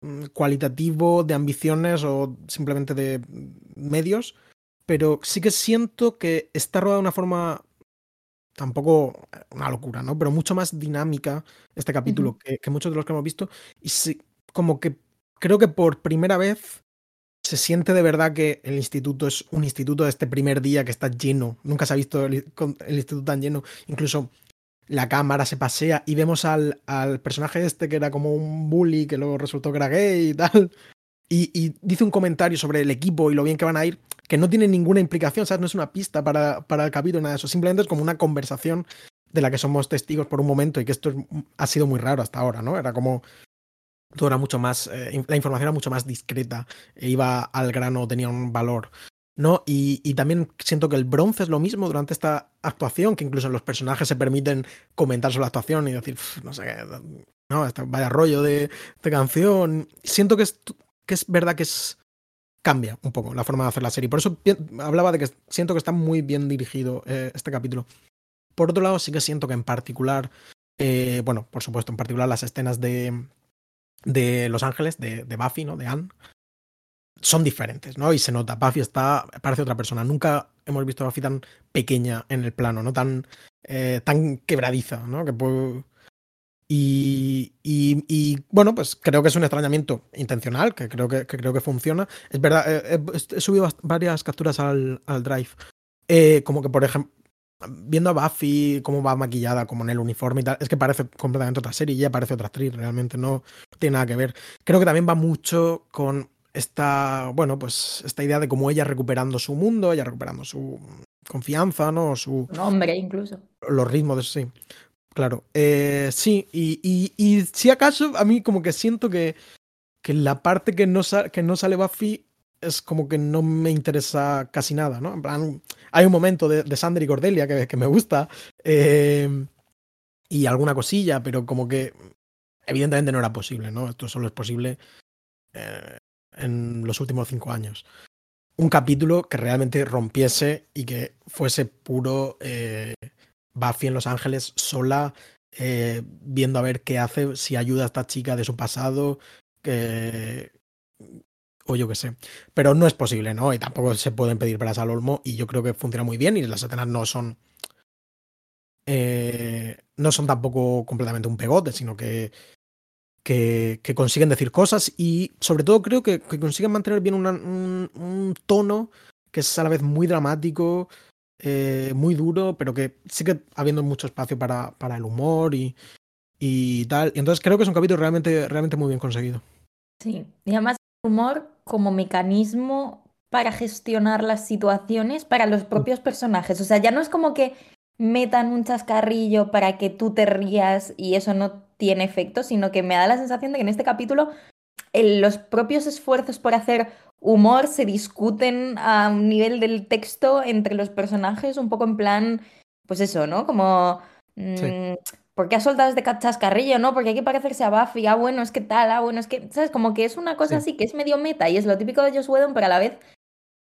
Mm, cualitativo, de ambiciones o simplemente de medios, pero sí que siento que está rodada de una forma tampoco una locura, ¿no? Pero mucho más dinámica este capítulo que, muchos de los que hemos visto. Y sí, como que creo que por primera vez se siente de verdad que el instituto es un instituto de este primer día que está lleno. Nunca se ha visto el instituto tan lleno. Incluso la cámara se pasea y vemos al, al, personaje este que era como un bully que luego resultó que era gay y tal. Y, dice un comentario sobre el equipo y lo bien que van a ir, que no tiene ninguna implicación, ¿sabes? No es una pista para, para el capítulo, nada de eso. Simplemente es como una conversación de la que somos testigos por un momento y que esto ha sido muy raro hasta ahora, ¿no? Era como todo era mucho más, eh, la información era mucho más discreta, e iba al grano, tenía un valor. ¿no? Y, también siento que el bronce es lo mismo durante esta actuación, que incluso los personajes se permiten comentar sobre la actuación y decir, no sé no, vaya rollo de, canción. Siento que es, que es verdad que es cambia un poco la forma de hacer la serie. Por eso hablaba de que siento que está muy bien dirigido eh, este capítulo. Por otro lado, sí que siento que en particular, eh, bueno, por supuesto, en particular las escenas de, de Los Ángeles, de, de Buffy, ¿no? De Anne, son diferentes, ¿no? Y se nota, Buffy está, parece otra persona. Nunca hemos visto a Buffy tan pequeña en el plano, ¿no? Tan, eh, tan quebradiza, ¿no? Que y, y, y, bueno, pues creo que es un extrañamiento intencional, que creo que, creo que funciona. Es verdad, eh, he, subido varias capturas al, al Drive. Eh, como que, por ejemplo, viendo a Buffy, cómo va maquillada, como en el uniforme y tal, es que parece completamente otra serie y ya parece otra actriz, realmente no tiene nada que ver. Creo que también va mucho con esta, bueno, pues esta idea de cómo ella recuperando su mundo, ella recuperando su confianza, ¿no? Su nombre incluso. Los ritmos de sí. Claro. Eh, sí, y, si acaso a mí como que siento que, que la parte que no, sale Buffy es como que no me interesa casi nada, ¿no? En plan, hay un momento de, de Sander y Cordelia que, me gusta eh, y alguna cosilla, pero como que evidentemente no era posible, ¿no? Esto solo es posible eh, en los últimos cinco años. Un capítulo que realmente rompiese y que fuese puro eh, Buffy en Los Ángeles sola, eh, viendo a ver qué hace, si ayuda a esta chica de su pasado, que... o yo qué sé. Pero no es posible, ¿no? Y tampoco se pueden pedir para al Olmo y yo creo que funciona muy bien y las escenas no son... Eh, no son tampoco completamente un pegote, sino que que, consiguen decir cosas y sobre todo creo que, consiguen mantener bien un, tono que es a la vez muy dramático, eh, muy duro, pero que sigue habiendo mucho espacio para, para el humor y, y tal. Y entonces creo que es un capítulo realmente, realmente muy bien conseguido. Sí, y además el humor como mecanismo para gestionar las situaciones para los propios personajes. O sea, ya no es como que metan un chascarrillo para que tú te rías y eso no tiene efecto, sino que me da la sensación de que en este capítulo los propios esfuerzos por hacer humor se discuten a un nivel del texto entre los personajes, un poco en plan, pues eso, ¿no? Como... Mm, ¿Por qué has soltado este chascarrillo? ¿No? Porque hay que parecerse a Buffy. Ah, bueno, es que tal, ah, bueno, es que, ¿sabes? Como que es una cosa así que es medio meta y es lo típico de Joss Whedon, pero a la vez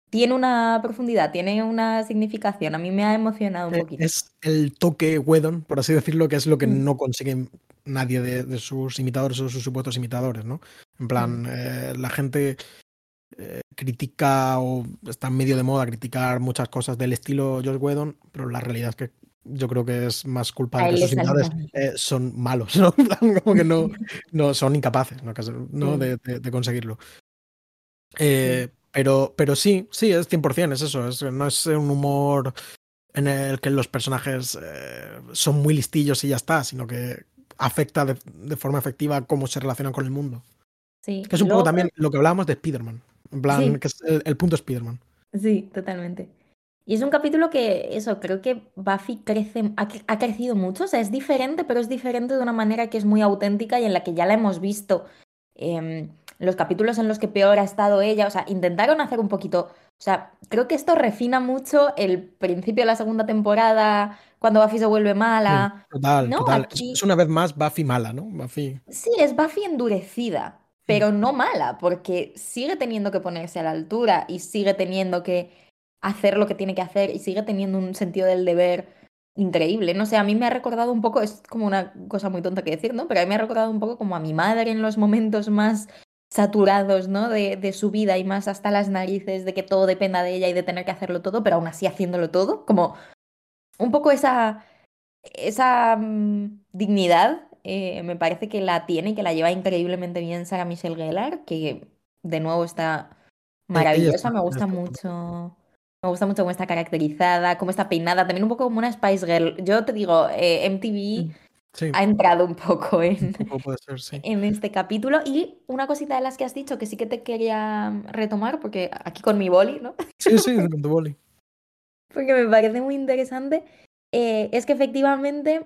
tiene una profundidad, tiene una significación. A mí me ha emocionado un eh, poquito. Es el toque Wedon, por así decirlo, que es lo que mm. no consigue nadie de, sus imitadores o sus supuestos imitadores, ¿no? En plan, mm. eh, la gente eh, critica o está en medio de moda criticar muchas cosas del estilo George Whedon, pero la realidad es que yo creo que es más culpa de que sus invitades eh, son malos, (laughs) ¿no? Como que no, (laughs) no son incapaces ¿no? De, de, conseguirlo. Eh, pero, pero sí, sí, es 100%, es eso. no es un humor en el que los personajes eh, son muy listillos y ya está, sino que afecta de, forma efectiva cómo se relacionan con el mundo. Sí. Que es un poco también lo que hablábamos de Spider-Man. En plan, que es el, el punto Spider-Man. Sí, totalmente. Y es un capítulo que, eso, creo que Buffy crece, ha, crecido mucho, o sea, es diferente, pero es diferente de una manera que es muy auténtica y en la que ya la hemos visto. Em, los capítulos en los que peor ha estado ella, o sea, intentaron hacer un poquito, o sea, creo que esto refina mucho el principio de la segunda temporada, cuando Buffy se vuelve mala. total, total. Es una vez más Buffy mala, ¿no? Buffy. Sí, es Buffy endurecida. Pero no mala, porque sigue teniendo que ponerse a la altura y sigue teniendo que hacer lo que tiene que hacer y sigue teniendo un sentido del deber increíble. No sé, a mí me ha recordado un poco, es como una cosa muy tonta que decir, ¿no? Pero a mí me ha recordado un poco como a mi madre en los momentos más saturados, ¿no? De, de su vida y más hasta las narices de que todo dependa de ella y de tener que hacerlo todo, pero aún así haciéndolo todo. Como un poco esa, esa mm, dignidad eh, me parece que la tiene y que la lleva increíblemente bien Sarah Michelle Gellar, que de nuevo está maravillosa, me gusta mucho. Me gusta mucho cómo está caracterizada, cómo está peinada, también un poco como una Spice Girl. Yo te digo, eh, MTV mm, ha entrado un poco en, (laughs) en este capítulo. Y una cosita de las que has dicho que sí que te quería retomar, porque aquí con mi boli, ¿no? Sí, sí, con tu boli. (laughs) porque me parece muy interesante, eh, es que efectivamente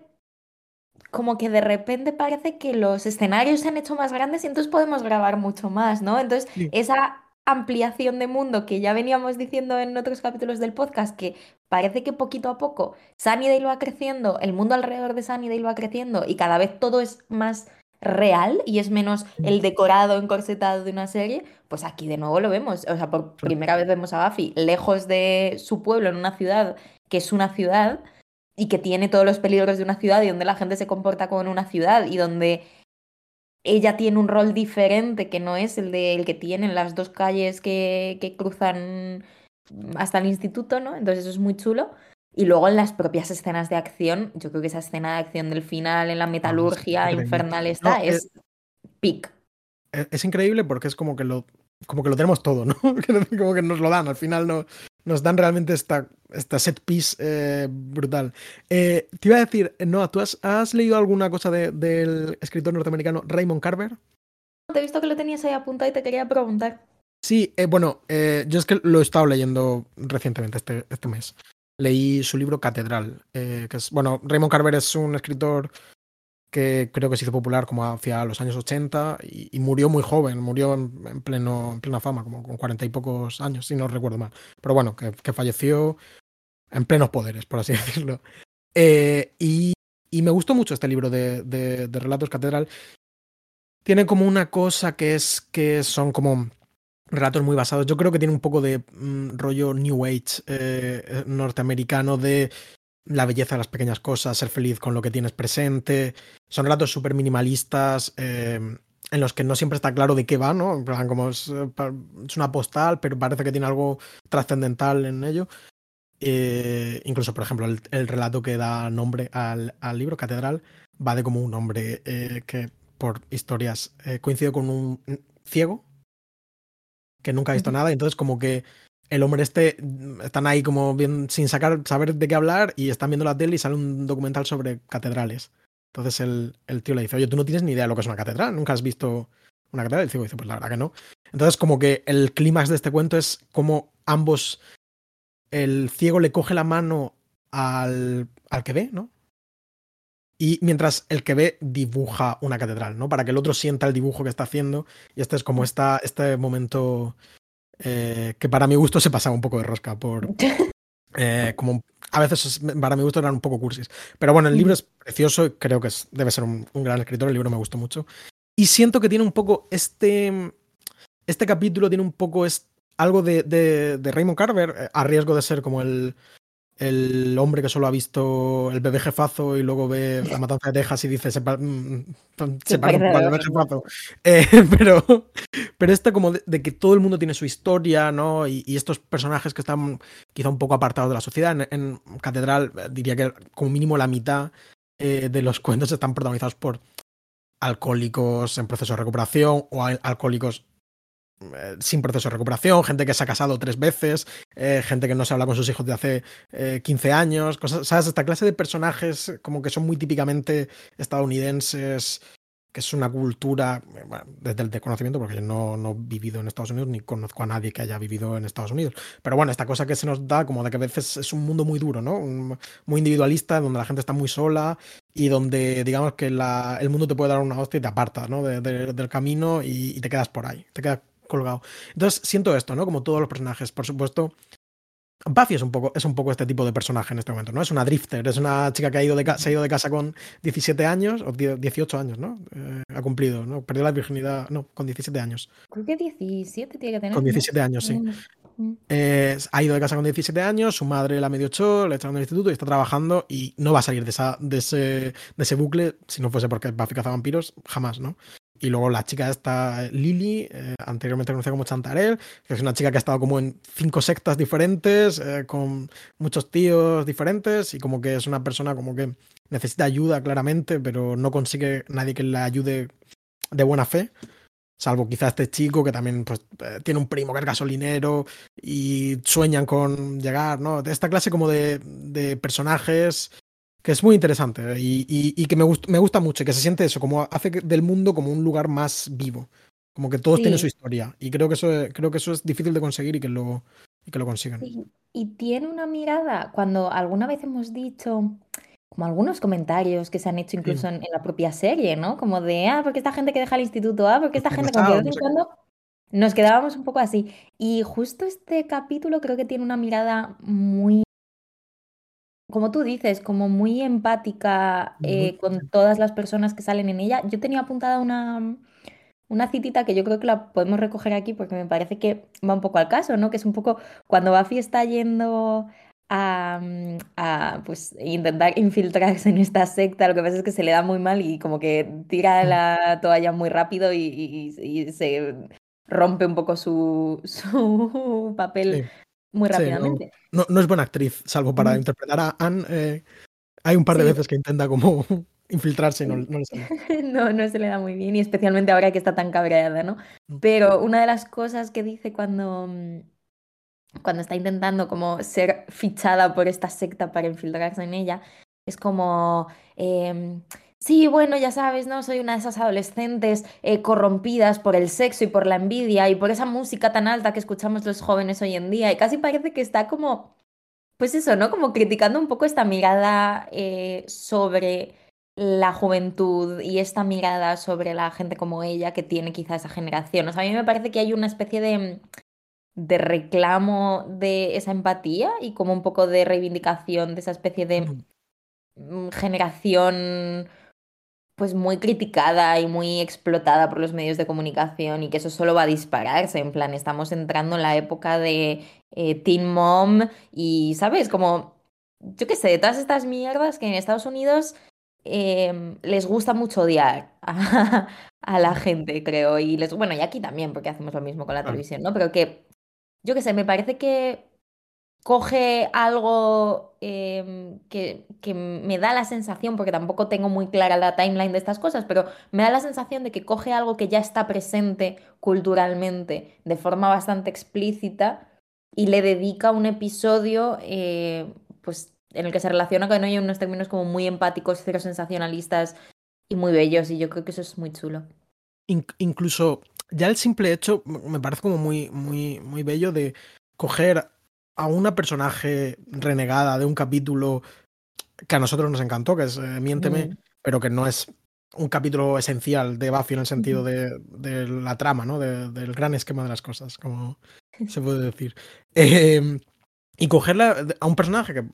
como que de repente parece que los escenarios se han hecho más grandes y entonces podemos grabar mucho más, ¿no? Entonces, esa ampliación de mundo que ya veníamos diciendo en otros capítulos del podcast, que parece que poquito a poco Sunnydale va creciendo, el mundo alrededor de Sunnydale va creciendo y cada vez todo es más real y es menos el decorado encorsetado de una serie, pues aquí de nuevo lo vemos. O sea, por primera vez vemos a Buffy lejos de su pueblo, en una ciudad que es una ciudad y que tiene todos los peligros de una ciudad y donde la gente se comporta como en una ciudad y donde ella tiene un rol diferente que no es el de que tienen las dos calles que, que cruzan hasta el instituto, ¿no? Entonces eso es muy chulo. Y luego en las propias escenas de acción, yo creo que esa escena de acción del final en la metalurgia infernal está, es, pic. E, es, increíble porque es como que lo, como que lo tenemos todo, ¿no? (laughs) como que nos lo dan, al final no, nos dan realmente esta, esta set piece eh, brutal. Eh, te iba a decir, Noah, ¿tú has, leído alguna cosa del escritor norteamericano Raymond Carver? Te he visto que lo tenías ahí apuntado y te quería preguntar. Sí, eh, bueno, yo es que lo he estado leyendo recientemente, este, este mes. Leí su libro Catedral, que es, bueno, Raymond Carver es un escritor que creo que se hizo popular como hacia los años 80 y, murió muy joven, murió en, pleno, en plena fama, como con cuarenta y pocos años, si no recuerdo mal. Pero bueno, que, falleció en plenos poderes, por así (laughs) decirlo. Eh, y, me gustó mucho este libro de, de, Relatos Catedral. Tiene como una cosa que es que son como relatos muy basados. Yo creo que tiene un poco de mm, rollo New Age eh, norteamericano de la belleza de las pequeñas cosas, ser feliz con lo que tienes presente. Son relatos súper minimalistas em, en los que no siempre está claro de qué va, ¿no? Como es, eh, es una postal, pero parece que tiene algo trascendental en ello. Eh, incluso, por ejemplo, el, relato que da nombre al, libro, Catedral, va de como un hombre eh, que por historias coincide con un ciego que nunca ha visto nada, y entonces como que el hombre este mm, están ahí como bien sin sacar, saber de qué hablar y están viendo la tele y sale un documental sobre catedrales. Entonces el, el tío le dice, oye, tú no tienes ni idea de lo que es una catedral, nunca has visto una catedral. El ciego dice, pues la verdad que no. Entonces como que el clímax de este cuento es como ambos, el ciego le coge la mano al, al que ve, ¿no? Y mientras el que ve dibuja una catedral, ¿no? Para que el otro sienta el dibujo que está haciendo. Y este es como esta, este momento eh, que para mi gusto se pasaba un poco de rosca por... (laughs) Eh, como a veces para mi gusto eran un poco cursis. Pero bueno, el libro es precioso y creo que debe ser un, gran escritor, el libro me gustó mucho. Y siento que tiene un poco este... Este capítulo tiene un poco es, algo de, de, Raymond Carver, eh, a riesgo de ser como el, el hombre que solo ha visto el bebé jefazo y luego ve la matanza de Texas y dice se, pa- mm, se poco al bebé jefazo. Eh, (laughs) pero, pero esto como de, de que todo el mundo tiene su historia, ¿no? Y, y estos personajes que están quizá un poco apartados de la sociedad. En, en Catedral eh, diría que como mínimo la mitad eh, de los cuentos están protagonizados por alcohólicos en proceso de recuperación o al- alcohólicos eh, sin proceso de recuperación, gente que se ha casado tres veces, eh, gente que no se habla con sus hijos de hace eh, 15 años, cosas, ¿sabes? Esta clase de personajes como que son muy típicamente estadounidenses, que es una cultura, eh, bueno, desde el desconocimiento, porque yo no, no he vivido en Estados Unidos ni conozco a nadie que haya vivido en Estados Unidos. Pero bueno, esta cosa que se nos da como de que a veces es un mundo muy duro, ¿no? Muy individualista, donde la gente está muy sola y donde digamos que el mundo te puede dar una hostia y te aparta, ¿no? De- de- del camino y te quedas por ahí, te quedas colgado. Entonces siento esto, ¿no? Como todos los personajes, por supuesto. Buffy es un poco, es un poco este tipo de personaje en este momento, ¿no? Es una drifter, es una chica que ha ido de se ha ido de casa con 17 años, o 10 18 años, ¿no? Eh, ha cumplido, ¿no? Perdió la virginidad, no, con 17 años. Creo que 17 tiene que tener. Con ¿no? 17 años, sí. Mm, mm. Eh, ha ido de casa con 17 años, su madre la medio echó, le echaron del instituto y está trabajando y no va a salir de, esa, de, ese, de ese bucle si no fuese porque Buffy caza vampiros, jamás, ¿no? Y luego la chica esta, Lily, eh, anteriormente conocida como Chantarelle, que es una chica que ha estado como en cinco sectas diferentes, eh, con muchos tíos diferentes y como que es una persona como que necesita ayuda claramente, pero no consigue nadie que la ayude de buena fe. Salvo quizá este chico que también pues, eh, tiene un primo que es gasolinero y sueñan con llegar, ¿no? De esta clase como de, de personajes que es muy interesante y, y- y que me, gust- me gusta mucho y que se siente eso, como hace del mundo como un lugar más vivo. Como que todos tienen su historia. Y creo que eso, creo que eso es difícil de conseguir y que lo, y que lo consigan. Sí, y tiene una mirada, cuando alguna vez hemos dicho, como algunos comentarios que se han hecho incluso en, en la propia serie, ¿no? Como de, ah, porque esta gente que deja el instituto, ah, porque esta Porque gente que de vez en cuando nos quedábamos un poco así. Y justo este capítulo creo que tiene una mirada muy, como tú dices, como muy empática eh, con todas las personas que salen en ella. Yo tenía apuntada una, una citita que yo creo que la podemos recoger aquí porque me parece que va un poco al caso, ¿no? Que es un poco cuando Buffy está yendo a, mm, a, pues, intentar infiltrarse en esta secta, lo que pasa es que se le da muy mal y como que tira Mm. la toalla muy rápido y, y- y se rompe un poco su, (laughs) su papel Sí, muy sí, no, rápidamente. no, no es buena actriz, salvo para Mm. interpretar a Anne. eh, hay un par de Sí, veces que intenta como (laughs) infiltrarse y no, no le sale. (laughs) No, no se le da muy bien y especialmente ahora que está tan cabreada, ¿no? Mm. Pero una de las cosas que dice cuando, mm, cuando está intentando como ser fichada por esta secta para infiltrarse en ella, es como, em, sí, bueno, ya sabes, ¿no? Soy una de esas adolescentes eh, corrompidas por el sexo y por la envidia y por esa música tan alta que escuchamos los jóvenes hoy en día y casi parece que está como, pues eso, ¿no? Como criticando un poco esta mirada eh, sobre la juventud y esta mirada sobre la gente como ella que tiene quizá esa generación. O sea, a mí me parece que hay una especie de, de reclamo de esa empatía y como un poco de reivindicación de esa especie de mm, generación pues muy criticada y muy explotada por los medios de comunicación y que eso solo va a dispararse, en plan, estamos entrando en la época de eh, Teen Mom y, ¿sabes? Como, yo qué sé, todas estas mierdas que en Estados Unidos em, les gusta mucho odiar a, (laughs) a la gente, creo, y les, bueno, y aquí también, porque hacemos lo mismo con la televisión, ¿no? Pero que, yo qué sé, me parece que coge algo em, que, que me da la sensación, porque tampoco tengo muy clara la timeline de estas cosas, pero me da la sensación de que coge algo que ya está presente culturalmente de forma bastante explícita y le dedica un episodio eh, pues, en el que se relaciona con ello en unos términos como muy empáticos, cero sensacionalistas y muy bellos, y yo creo que eso es muy chulo. In- incluso ya el simple hecho me parece como muy, muy, muy bello de coger a una personaje renegada de un capítulo que a nosotros nos encantó, que es eh, Miénteme, Mm. pero que no es un capítulo esencial de Buffy en el sentido de, de la trama, ¿no? De- del gran esquema de las cosas, como (laughs) se puede decir. Eh, y cogerla a un personaje que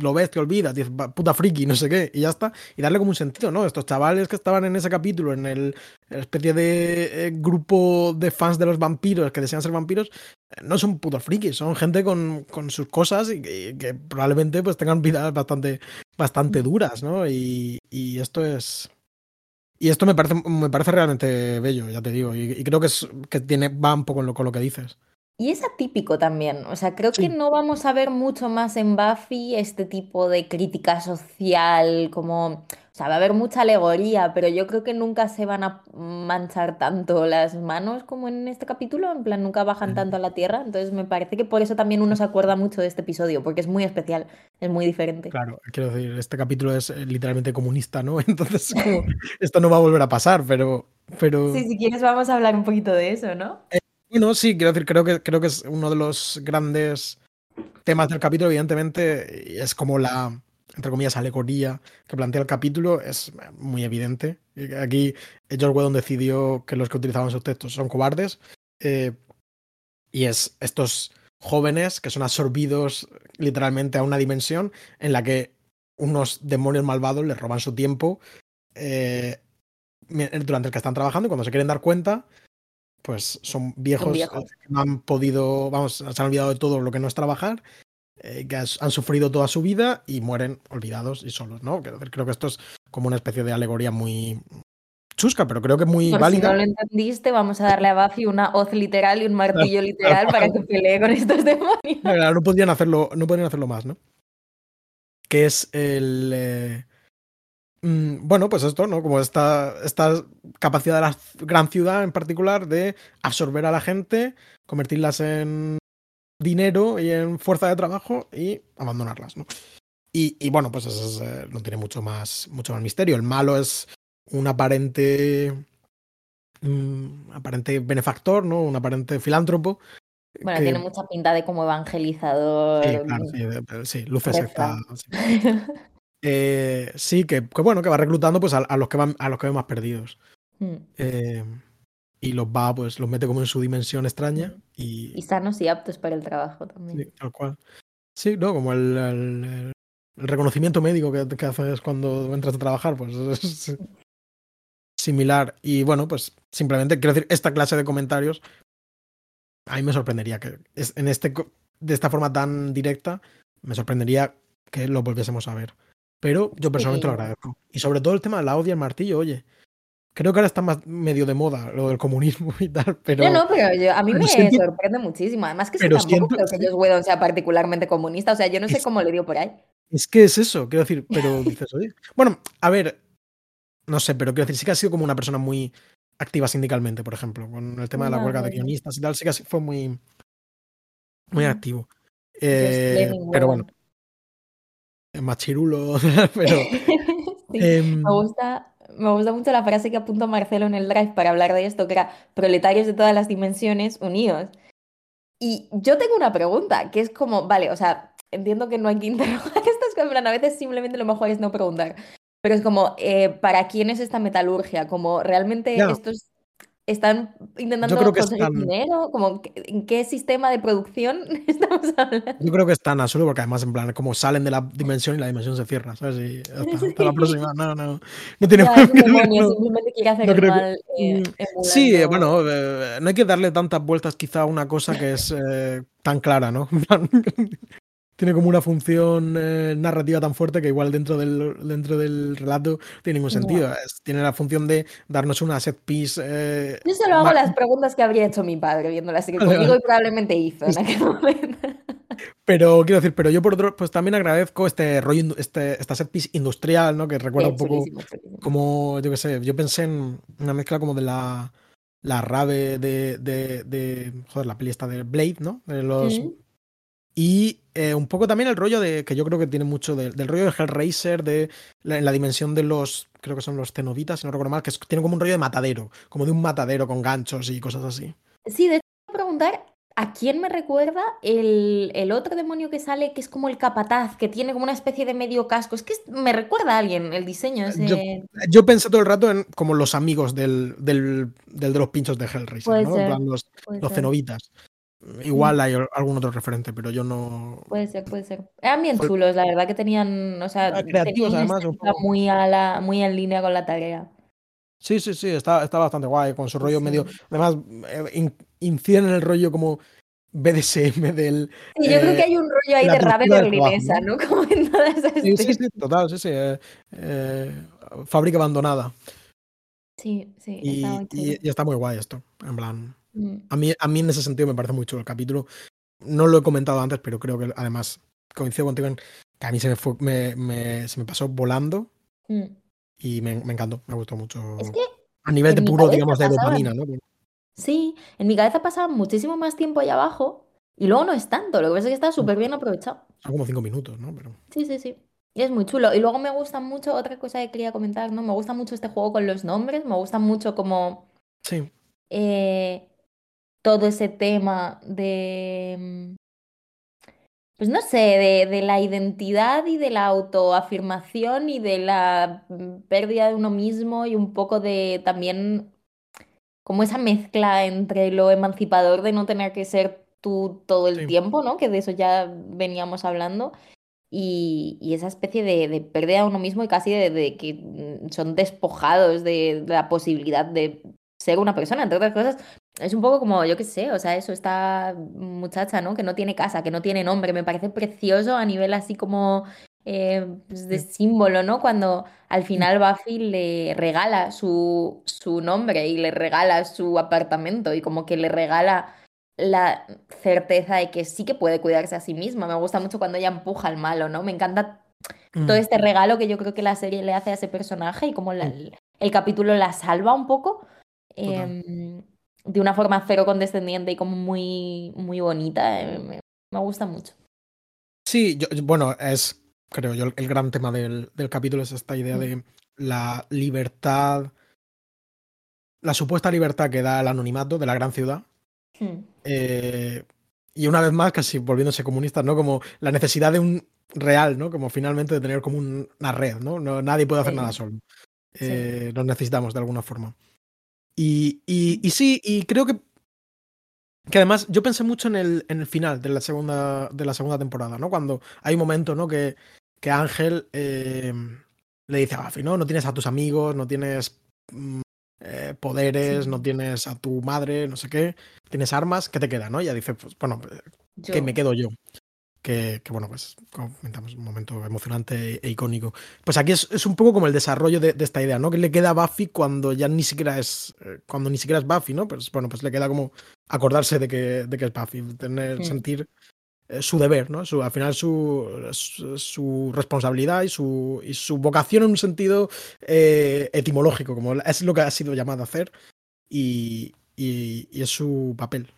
lo ves, te olvidas, dices, puta friki, no sé qué, y ya está. Y darle como un sentido, ¿no? Estos chavales que estaban en ese capítulo, en el especie de eh, grupo de fans de los vampiros que desean ser vampiros, eh, no son putos frikis, son gente con, con sus cosas y que, probablemente pues tengan vidas bastante, bastante duras, ¿no? Y, y esto es. Y esto me parece, me parece realmente bello, ya te digo. Y, creo que, es, que tiene, va un poco con lo que dices. Y es atípico también, o sea, creo que no vamos a ver mucho más en Buffy este tipo de crítica social, como, o sea, va a haber mucha alegoría, pero yo creo que nunca se van a manchar tanto las manos como en este capítulo, en plan, nunca bajan tanto a la tierra, entonces me parece que por eso también uno se acuerda mucho de este episodio, porque es muy especial, es muy diferente. Claro, quiero decir, este capítulo es eh, literalmente comunista, ¿no? (laughs) Entonces, esto no va a volver a pasar, pero... pero... Sí, si quieres vamos a hablar un poquito de eso, ¿no? Bueno, sí, quiero decir, creo que, creo que es uno de los grandes temas del capítulo, evidentemente, es como la, entre comillas, alegoría que plantea el capítulo, es muy evidente. Aquí George Whedon decidió que los que utilizaban sus textos son cobardes, eh, y es estos jóvenes que son absorbidos literalmente a una dimensión en la que unos demonios malvados les roban su tiempo eh, durante el que están trabajando y cuando se quieren dar cuenta pues son viejos, eh, que no han podido, vamos, se han olvidado de todo lo que no es trabajar, eh, que han sufrido toda su vida y mueren olvidados y solos, ¿no? Creo que esto es como una especie de alegoría muy chusca, pero creo que muy válida. Si no lo entendiste, vamos a darle a Buffy una hoz literal y un martillo (laughs) literal para que pelee con estos demonios. No, podían hacerlo, no podían hacerlo más, ¿no? Que es el. Eh, bueno, pues esto, ¿no? Como esta, esta capacidad de la gran ciudad en particular de absorber a la gente, convertirlas en dinero y en fuerza de trabajo y abandonarlas, ¿no? Y, bueno, pues eso eh, no tiene mucho más, mucho más misterio. El malo es un aparente. Mm, aparente benefactor, ¿no? Un aparente filántropo. Bueno, tiene mucha pinta de como evangelizador. Sí, claro, sí, sí luces secta. (laughs) Eh, sí, que, bueno, que va reclutando pues a, los que van, a los que ven más perdidos. Mm. Eh, y los va, pues los mete como en su dimensión extraña. Mm. Y, y sanos y aptos para el trabajo también. Sí, tal cual. Sí, ¿no? Como el, el, reconocimiento médico que, que, haces cuando entras a trabajar, pues (laughs) es similar. Y bueno, pues simplemente quiero decir, esta clase de comentarios a mí me sorprendería que es, en este de esta forma tan directa, me sorprendería que lo volviésemos a ver. Pero yo personalmente lo agradezco. Y sobre todo el tema de la odia al martillo, oye. Creo que ahora está más medio de moda lo del comunismo (laughs) y tal, pero... No, no, pero a mí me sorprende muchísimo. Además que tampoco siento, creo que ellos Whedon sea particularmente comunista. O sea, yo no sé cómo le dio por ahí. Es que es eso, quiero decir, pero (laughs) dices, oye... Bueno, a ver, no sé, pero quiero decir, sí que ha sido como una persona muy activa sindicalmente, por ejemplo, con el tema de la huelga de guionistas y tal, sí que fue muy, muy activo. Eh, pero bueno, machirulo, (laughs) pero... (laughs) Em, me, gusta, me gusta mucho la frase que apuntó Marcelo en el drive para hablar de esto, que era proletarios de todas las dimensiones unidos. Y yo tengo una pregunta, que es como, vale, o sea, entiendo que no hay que (laughs) interrogar estas cosas, a veces simplemente lo mejor es no preguntar. Pero es como, eh, ¿para quién es esta metalurgia? Como, ¿realmente esto es están intentando conseguir dinero, como en qué sistema de producción (laughs) estamos hablando. Yo creo que están a solo porque además en plan como salen de la dimensión y la dimensión se cierra, ¿sabes? Y (laughs) hasta, la próxima, no, no, no tiene demonio, simplemente quiere hacer el mal. Eh, sí, bueno, eh, no hay que darle tantas vueltas quizá a una cosa que es eh, tan clara, ¿no? (laughs) tiene como una función eh, narrativa tan fuerte que igual dentro del, dentro del relato tiene ningún sentido. tiene la función de darnos una set piece. Eh, Yo solo hago las preguntas que habría hecho mi padre viendo la serie conmigo y probablemente hizo en aquel momento. (laughs) Pero quiero decir, pero yo por otro, pues también agradezco este rollo, este, esta set piece industrial, ¿no? Que recuerda un poco como, yo qué sé, yo pensé en una mezcla como de la, la rave de, de, de, joder, la peli esta de Blade, ¿no? De los, y eh, un poco también el rollo de, que yo creo que tiene mucho del rollo de Hellraiser, de la, en la dimensión de los, creo que son los cenobitas, si no recuerdo mal, que tiene como un rollo de matadero, como de un matadero con ganchos y cosas así. Sí, de hecho, preguntar, ¿a quién me recuerda el, el, otro demonio que sale, que es como el capataz, que tiene como una especie de medio casco? Es que me recuerda a alguien el diseño. Ese... Yo, pensé todo el rato en como los amigos del, del, del de los pinchos de Hellraiser, ¿no? los, los cenobitas. Igual hay algún otro referente, pero yo no. Puede ser, puede ser. Eran bien chulos, la verdad que tenían, o sea, creativos además. muy, a la, muy en línea con la tarea. Sí, sí, sí, está, está bastante guay, con su rollo medio. Además, eh, inciden en el rollo como BDSM del. Sí, yo creo que eh, hay un rollo ahí de rave berlinesa, ¿no? (laughs) Como en todas esas. Sí, sí, sí, total, sí, sí. Eh, fábrica abandonada. Sí, sí. Y, está muy guay esto. En plan. Mm. A, mí, a mí en ese sentido me parece muy chulo el capítulo. No lo he comentado antes, pero creo que además coincido contigo en que a mí se me, fue, me, me se me pasó volando. Mm y me, me, encantó, me gustó mucho. Es que a nivel de puro, digamos, de dopamina, ¿no? Sí, en mi cabeza pasaba muchísimo más tiempo ahí abajo y luego no es tanto, lo que pasa es que está súper bien aprovechado. Son como cinco minutos, ¿no? Pero... Sí, sí, sí. Y es muy chulo. Y luego me gusta mucho, otra cosa que quería comentar, ¿no? Me gusta mucho este juego con los nombres, me gusta mucho como... Sí. Eh, todo ese tema de mm, pues no sé, de, la identidad y de la autoafirmación y de la mm, pérdida de uno mismo y un poco de también como esa mezcla entre lo emancipador de no tener que ser tú todo el tiempo, ¿no? Que de eso ya veníamos hablando. Y, esa especie de, pérdida de uno mismo y casi de, que mm, son despojados de, la posibilidad de ser una persona, entre otras cosas, es un poco como, yo qué sé, o sea, eso, esta muchacha, ¿no? Que no tiene casa, que no tiene nombre, me parece precioso a nivel así como eh, pues, de símbolo, ¿no? Cuando al final Buffy le regala su, su nombre y le regala su apartamento y como que le regala la certeza de que sí que puede cuidarse a sí misma. Me gusta mucho cuando ella empuja al malo, ¿no? Me encanta todo mm. este regalo que yo creo que la serie le hace a ese personaje y como el, capítulo la salva un poco de una forma cero condescendiente y como muy, muy bonita. Eh, me, gusta mucho. Sí, bueno, es, creo yo, el gran tema del, del capítulo es esta idea mm. de la libertad, la supuesta libertad que da el anonimato de la gran ciudad. Mm. Eh, y una vez más, casi volviéndose comunistas, ¿no? Como la necesidad de un real, ¿no? Como finalmente de tener como una red, ¿no? no nadie puede hacer nada solo. Eh, Nos necesitamos de alguna forma. Y, y, sí, y creo que. Que además yo pensé mucho en el, en el final de la, segunda, de la segunda temporada, ¿no? Cuando hay un momento, ¿no? Que, que Ángel eh, le dice a Buffy, ¿no? No tienes a tus amigos, no tienes mm, eh, poderes, no tienes a tu madre, no sé qué, tienes armas, ¿qué te queda, no? Y ella dice, pues bueno, que me quedo yo que, bueno, pues comentamos un momento emocionante e, icónico. Pues aquí es, es, un poco como el desarrollo de, esta idea, ¿no? Que le queda a Buffy cuando ya ni siquiera es, eh, cuando ni siquiera es Buffy, ¿no? Pues bueno, pues le queda como acordarse de que, de que es Buffy, tener, sentir eh, su deber, ¿no? Su, al final su, su, responsabilidad y su, y su vocación en un sentido eh, etimológico, como es lo que ha sido llamado a hacer y, y, y es su papel.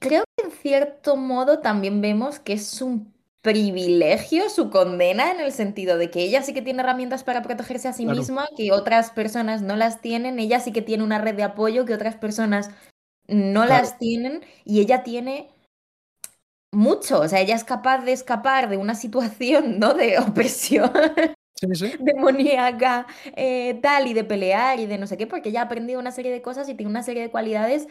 Creo que en cierto modo también vemos que es un privilegio su condena en el sentido de que ella sí que tiene herramientas para protegerse a sí misma, que otras personas no las tienen, ella sí que tiene una red de apoyo que otras personas no las tienen y ella tiene mucho, o sea, ella es capaz de escapar de una situación, (laughs) ¿no? De opresión. demoníaca, eh, tal, y de pelear y de no sé qué, porque ella ha aprendido una serie de cosas y tiene una serie de cualidades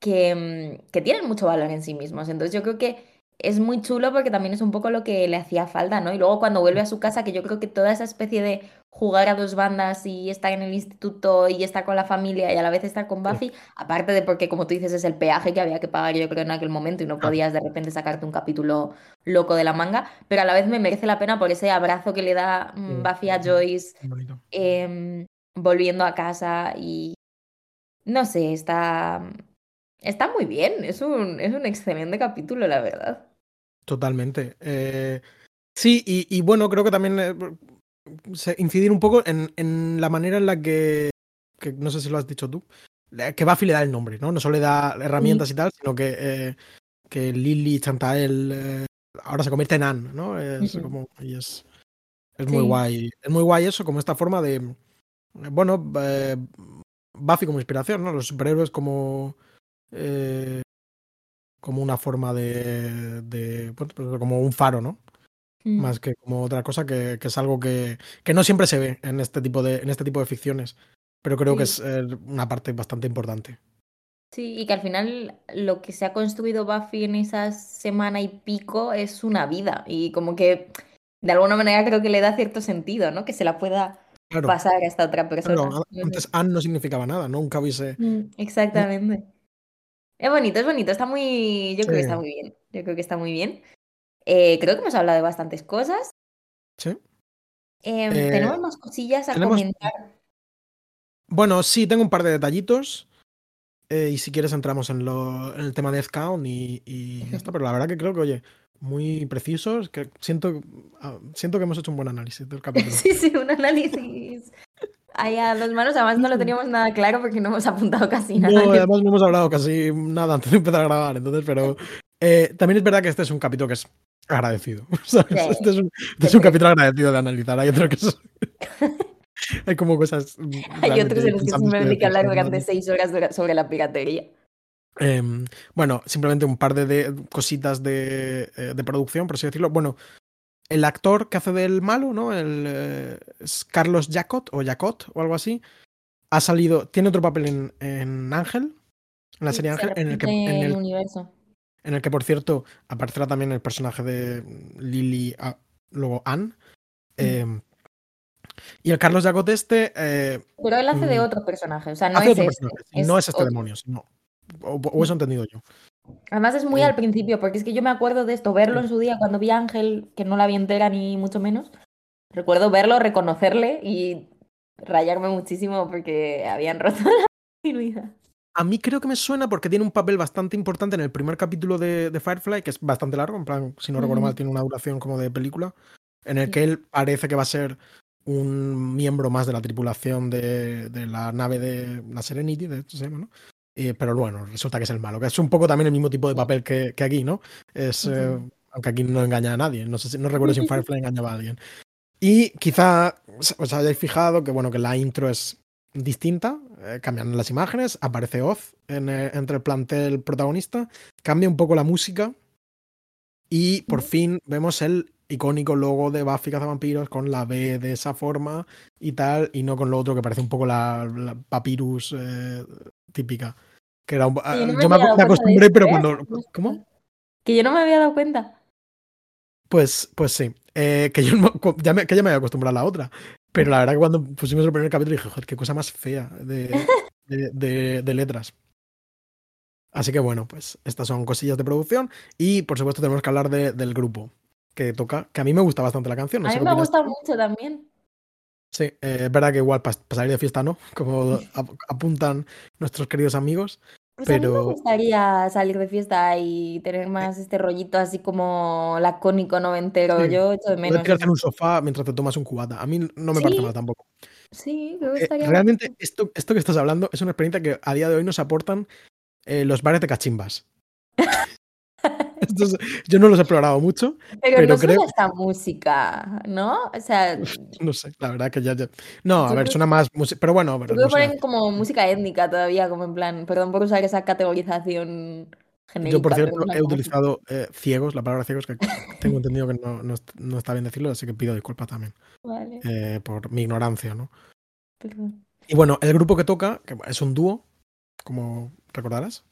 que, mm, que tienen mucho valor en sí mismos. Entonces yo creo que es muy chulo porque también es un poco lo que le hacía falta, ¿no? Y luego cuando vuelve a su casa, que yo creo que toda esa especie de jugar a dos bandas y estar en el instituto y estar con la familia y a la vez estar con Buffy, aparte de porque, como tú dices, es el peaje que había que pagar yo creo en aquel momento y no podías de repente sacarte un capítulo loco de la manga, pero a la vez me merece la pena por ese abrazo que le da mm, Buffy a Joyce em, volviendo a casa y no sé, está Está muy bien, es un, es un excelente capítulo, la verdad. Totalmente. Eh, sí, y, bueno, creo que también eh, incidir un poco en, en, la manera en la que, que, no sé si lo has dicho tú, que Buffy le da el nombre, ¿no? No solo le da herramientas y tal, sino que, eh, que Lily Chantael ahora se convierte en Anne, ¿no? Es como, y es, es muy guay. Es muy guay eso, como esta forma de, bueno, Buffy como inspiración, ¿no? Los superhéroes como eh, como una forma de, de como un faro, ¿no? Mm. Más que como otra cosa que, que es algo que, que, no siempre se ve en este tipo de, en este tipo de ficciones, pero creo que es eh, una parte bastante importante. Sí, y que al final lo que se ha construido Buffy en esa semana y pico es una vida. Y como que de alguna manera creo que le da cierto sentido, ¿no? Que se la pueda Claro, pasar a esta otra persona. claro, antes Anne no significaba nada, ¿no? Nunca hubiese... Mm, Exactamente. Es bonito, es bonito, está muy. Yo creo que está muy bien. Yo creo que está muy bien. Eh, creo que hemos hablado de bastantes cosas. Sí. Em, Eh, tenemos más cosillas a tenemos- comentar. Bueno, sí, tengo un par de detallitos. eh, y si quieres entramos en, lo, en el tema de Count y, y ya está. Pero la verdad que creo que, oye, muy precisos. Que siento, ah, siento que hemos hecho un buen análisis del (laughs) capítulo. Sí, sí, un análisis. Ahí a dos manos, además no lo teníamos nada claro porque no hemos apuntado casi nada. No, además no hemos hablado casi nada antes de empezar a grabar, entonces, pero eh, también es verdad que este es un capítulo que es agradecido. (laughs) ¿sabes? Sí. Este es un, este es un capítulo agradecido de analizar. Hay otros que son- (laughs) Hay como cosas. mm, (laughs) Hay otros en los que simplemente que hablar durante seis horas sobre la piratería. Em, bueno, simplemente un par de, de cositas de, eh, de producción, por así decirlo. Bueno, el actor que hace del malo, ¿no? El, eh, es Carlos Jacot o Jacot o algo así. Ha salido, tiene otro papel en, en Ángel, en la serie se Ángel, en el, que, en, el universo. en el que, por cierto, aparecerá también el personaje de Lily, ah, luego Anne. Em, y el Carlos Jacot este eh, Pero él hace de Mm. otro personaje, o sea, no es este, sí, no es este otro. demonio, sino, o, o eso he entendido yo. Además es muy al principio, porque es que yo me acuerdo de esto, verlo en su día cuando vi a Ángel, que no la vi entera ni mucho menos. Recuerdo verlo, reconocerle y rayarme muchísimo porque habían (laughs) roto la continuidad. A mí creo que me suena porque tiene un papel bastante importante en el primer capítulo de, de Firefly, que es bastante largo, en plan, si no recuerdo mal, tiene una duración como de película, en el que él parece que va a ser un miembro más de la tripulación de, de la nave de la Serenity, de hecho se llama, ¿no? Eh, pero bueno, resulta que es el malo, que es un poco también el mismo tipo de papel que, que aquí, ¿no? Es, eh, Ujú. aunque aquí no engaña a nadie, no sé si, no recuerdo si en Firefly engañaba a alguien. Y quizá os hayáis fijado que bueno, que la intro es distinta, eh, cambian las imágenes, aparece Oz en, eh, entre el plantel protagonista, cambia un poco la música y por fin vemos el icónico logo de Buffy Cazavampiros con la B de esa forma y tal, y no con lo otro que parece un poco la, la papyrus eh, típica. Que era un, yo no me yo acostumbré, pero ¿eh? cuando... ¿Cómo? Que yo no me había dado cuenta. Pues, pues sí. Eh, que yo ya me, que ya me había acostumbrado a la otra. Pero la verdad que cuando pusimos el primer capítulo dije, joder, qué cosa más fea de, (laughs) de, de- de letras. Así que bueno, pues estas son cosillas de producción. Y por supuesto tenemos que hablar de- del grupo que toca, que a mí me gusta bastante la canción. No A mí me ha gustado mucho también. Sí, eh, es verdad que igual para salir de fiesta no, como ap- apuntan nuestros queridos amigos. Pues a mí me Pero- gustaría salir de fiesta y tener más este rollito así como lacónico noventero. Sí, Yo echo de menos en un sofá mientras te tomas un cubata. A mí no me parece Sí. mal tampoco. Sí, que Eh, estaría realmente esto, esto que estás hablando es una experiencia que a día de hoy nos aportan eh, los bares de cachimbas. Yo no los he explorado mucho, Pero, pero no suena creo- esta música, ¿no? O sea, (laughs) no sé, la verdad que ya... ya- No, a ver, suena más música, pero bueno, pero música. ponen como música étnica todavía, como en plan, perdón por usar esa categorización genérica. Yo, por cierto, no he utilizado eh, ciegos, la palabra ciegos, que tengo entendido que no, no no está bien decirlo, así que pido disculpas también Vale, eh, por mi ignorancia, ¿no? perdón. Y bueno, el grupo que toca, que es un dúo, como recordarás,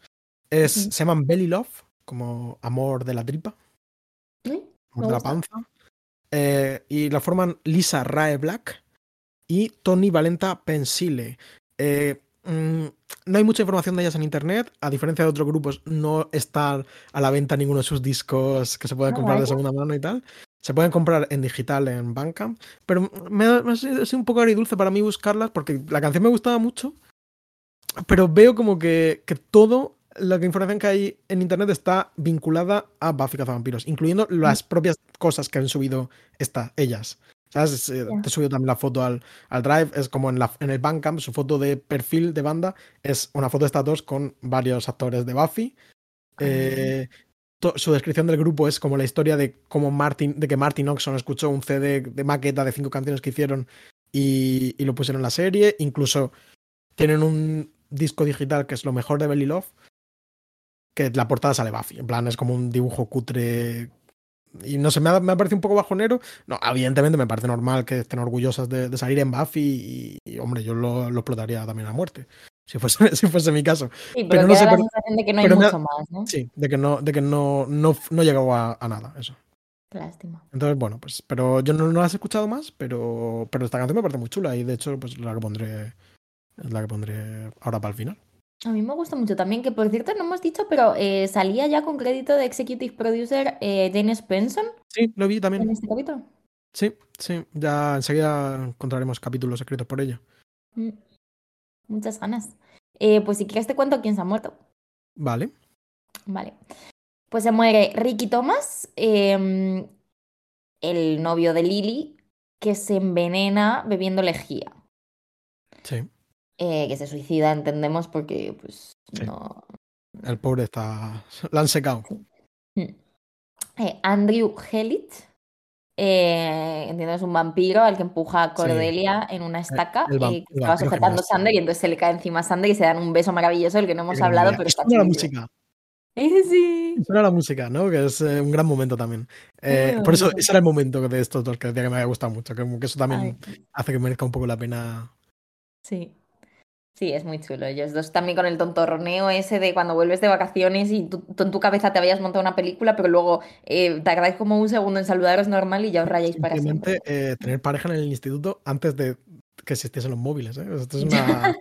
es, se llaman Belly Love, como amor de la tripa, ¿Eh? amor de la panza. Eh, y la forman Lisa Rae Black y Tony Valenta Pensile. Eh, mm, no hay mucha información de ellas en internet, a diferencia de otros grupos, no está a la venta ninguno de sus discos que se pueden Ah, comprar de segunda mano y tal. Se pueden comprar en digital en Bandcamp, pero me ha sido un poco agridulce para mí buscarlas porque la canción me gustaba mucho, pero veo como que, que todo la información que hay en internet está vinculada a Buffy Cazavampiros, incluyendo las propias cosas que han subido esta, ellas. ¿Sabes? Eh, Ya. Te he subido también la foto al, al Drive, es como en, la, en el Bandcamp, su foto de perfil de banda es una foto de estas dos con varios actores de Buffy. Eh, to- su descripción del grupo es como la historia de cómo Martin, de que Martin Oxon escuchó un CD de maqueta de cinco canciones que hicieron y, y lo pusieron en la serie. Incluso tienen un disco digital que es lo mejor de Belly Love, que la portada sale Buffy. En plan, es como un dibujo cutre. Y no sé, me ha, me ha parecido un poco bajonero. No, evidentemente me parece normal que estén orgullosas de, de salir en Buffy y, y, hombre, yo lo, lo explotaría también a muerte. si fuese, (laughs) si fuese mi caso. Sí, pero, Pero no sé, la pero- de que no hay pero me- mucho más, ¿no? Sí, de que no, de que no, no, no llegó a, a nada, eso. Lástima. Entonces, bueno, pues, pero yo no, no las he escuchado más, pero, pero esta canción me parece muy chula y de hecho, pues la que pondré, es la que pondré ahora para el final. A mí me gusta mucho también, que por cierto no hemos dicho, pero eh, salía ya con crédito de Executive Producer eh, James Benson Sí, lo vi en también. este capítulo. Sí, sí, ya enseguida encontraremos capítulos escritos por ello. Mm, Muchas ganas. Eh, pues si quieres te cuento quién se ha muerto. Vale. Vale. Pues se muere Ricky Thomas, em, el novio de Lily, que se envenena bebiendo lejía. Sí, Eh, que se suicida, entendemos, porque pues Sí. no. el pobre está. La han secado. Mm. Eh, Andrew Helit, eh, entiendo es un vampiro al que empuja a Cordelia en una estaca el vam- eh, que el estaba sujetando genial. Sander y entonces se le cae encima a Sander y se dan un beso maravilloso del que no hemos hablado, pero está Suena la música. Eh, sí. Suena la música, ¿no? Que es eh, un gran momento también. Eh, por eso, ese era el momento de estos dos que decía que me había gustado mucho. Que, eso también Ay, hace que merezca un poco la pena. sí. Sí, es muy chulo. Ellos dos también con el tontorroneo ese de cuando vuelves de vacaciones y tú, tú en tu cabeza te habías montado una película, pero luego eh, tardáis como un segundo en saludaros normal y ya os rayáis para siempre. eh, tener pareja en el instituto antes de que existiesen los móviles. ¿eh? Esto es (laughs) una.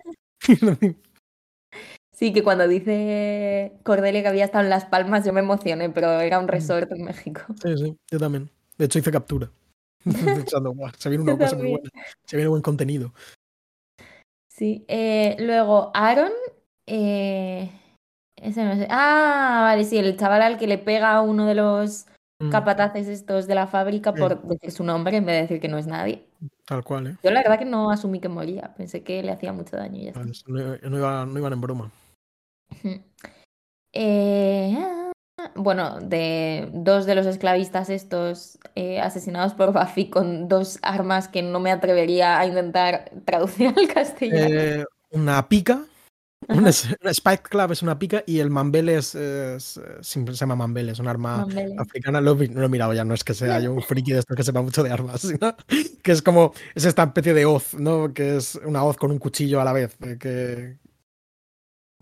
Sí, que cuando dice Cordelia que había estado en Las Palmas yo me emocioné, pero era un resort en México. sí, sí, yo también. De hecho, hice captura. (laughs) Pensando, "Buah, se viene una cosa muy buena. Se viene buen contenido. Sí, eh, luego Aaron, eh, ese no sé. Ah, vale, sí, el chaval al que le pega a uno de los Mm, capataces estos de la fábrica Sí. por decir su nombre en vez de decir que no es nadie. Tal cual, ¿eh? Yo la verdad que no asumí que moría, pensé que le hacía mucho daño y ya está. No, no iba- no iban en broma. Ujú. Eh, ah, bueno, de dos de los esclavistas estos eh, asesinados por Buffy con dos armas que no me atrevería a intentar (laughs) traducir al castellano. Eh, una pica. Un, es- un Spike Club es una pica y el Mambel es, se llama Mambel, es un arma Mambele. africana. Lo, lo he mirado ya, no es que sea yo un (laughs) friki de estos que sepa mucho de armas, sino que es como, es esta especie de hoz, ¿no? Que es una hoz con un cuchillo a la vez. eh, Que,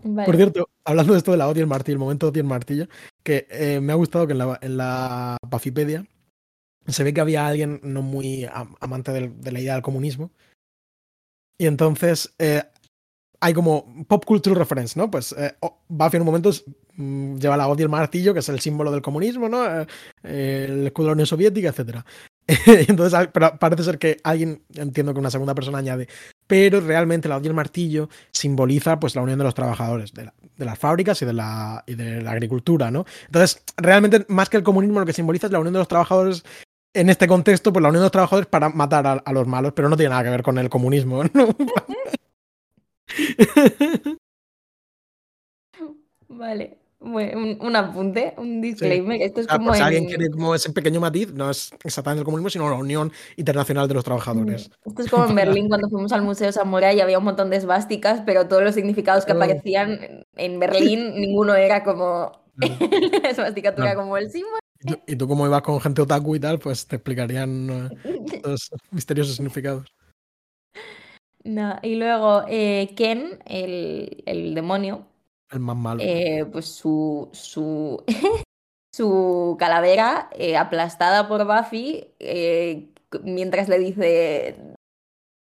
Vale. por cierto, hablando de esto de la hoz y el martillo, el momento hoz y el martillo, que eh, me ha gustado que en la, en la Buffypedia se ve que había alguien no muy am- amante de la idea del comunismo. Y entonces eh, hay como pop culture reference, ¿no? Pues eh, Buffy en un momento mm, lleva la hoz y el martillo, que es el símbolo del comunismo, ¿no? Eh, el escudo de la Unión Soviética, etcétera. (laughs) Entonces, parece ser que alguien, entiendo que una segunda persona añade, pero realmente la hoz y el martillo simboliza pues la unión de los trabajadores, de, la- de las fábricas y de, la, agricultura, ¿no? Entonces, realmente, más que el comunismo, lo que simboliza es la unión de los trabajadores en este contexto, pues la unión de los trabajadores para matar a, los malos, pero no tiene nada que ver con el comunismo. (laughs) Vale. Un, un apunte, un disclaimer. Esto es Ah, como en... alguien quiere como ese pequeño matiz, no es exactamente el comunismo, sino la Unión Internacional de los Trabajadores. Esto es como en Berlín cuando fuimos al Museo Samurai y había un montón de esvásticas, pero todos los significados que aparecían en Berlín, (laughs) ninguno era como (laughs) la Claro. como el símbolo. Y tú, y tú como ibas con gente otaku y tal, pues te explicarían eh, (laughs) los misteriosos significados. No, y luego eh, Ken, el, el demonio, El más malo. eh, pues su, su, (laughs) su calavera eh, aplastada por Buffy eh, mientras le dice...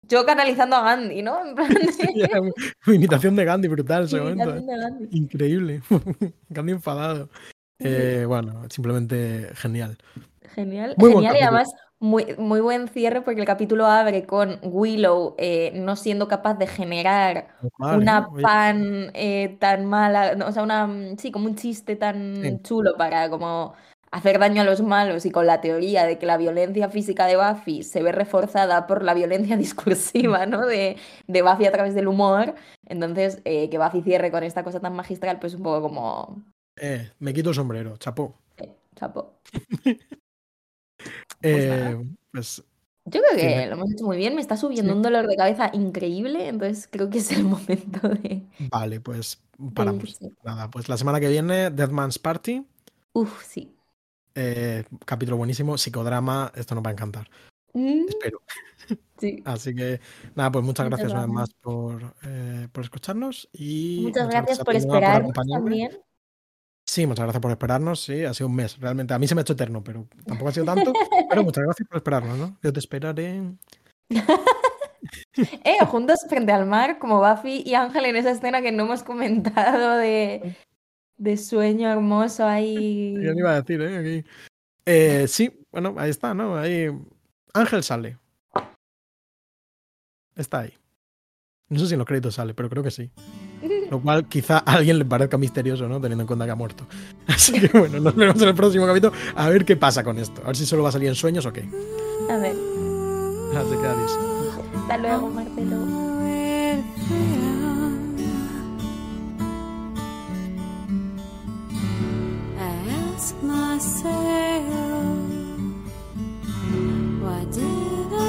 Yo canalizando a Gandhi, ¿no? En plan (laughs) de- Sí, imitación de Gandhi brutal ese momento. Gandhi. Increíble. (laughs) Gandhi enfadado. Bueno, simplemente genial. Genial, Muy genial y además muy, muy buen cierre porque el capítulo abre con Willow eh, no siendo capaz de generar Normal, una pan eh, tan mala, no, o sea, una, sí, como un chiste tan Sí. chulo para como hacer daño a los malos y con la teoría de que la violencia física de Buffy se ve reforzada por la violencia (laughs) discursiva, ¿no? De, de Buffy a través del humor. Entonces, eh, que Buffy cierre con esta cosa tan magistral, pues un poco como... eh, me quito el sombrero, chapó. eh, chapo. (laughs) Eh, pues Yo creo Sí, que lo hemos hecho muy bien, me está subiendo Sí. un dolor de cabeza increíble, entonces creo que es el (laughs) momento de... vale, pues paramos. irse. Nada, pues la semana que viene, Deadman's Party. Uf, sí. eh, capítulo buenísimo, psicodrama. Esto nos va a encantar. Mm, Espero. (laughs) Sí. Así que, nada, pues muchas, Muchas gracias una vez más gracias. por, eh, por escucharnos y Muchas gracias por acompañarme. también. Sí, muchas gracias por esperarnos. Sí, ha sido un mes. Realmente, a mí se me ha hecho eterno, pero tampoco ha sido tanto. Pero muchas gracias por esperarnos, ¿no? Yo te esperaré. (laughs) Eh, juntos frente al mar, como Buffy y Ángel en esa escena que no hemos comentado de, de sueño hermoso ahí. (laughs) Yo ni iba a decir, ¿eh? Aquí. Eh, sí, bueno, ahí está, ¿no? Ahí. Ángel sale. Está ahí. No sé si en los créditos sale, pero creo que sí. Lo cual quizá a alguien le parezca misterioso, ¿no? Teniendo en cuenta que ha muerto. (laughs) Así que bueno, nos vemos en el próximo capítulo a ver qué pasa con esto. A ver si solo va a salir en sueños o qué. A ver, Así que adiós. hasta luego, Marcelo. Myself, why did I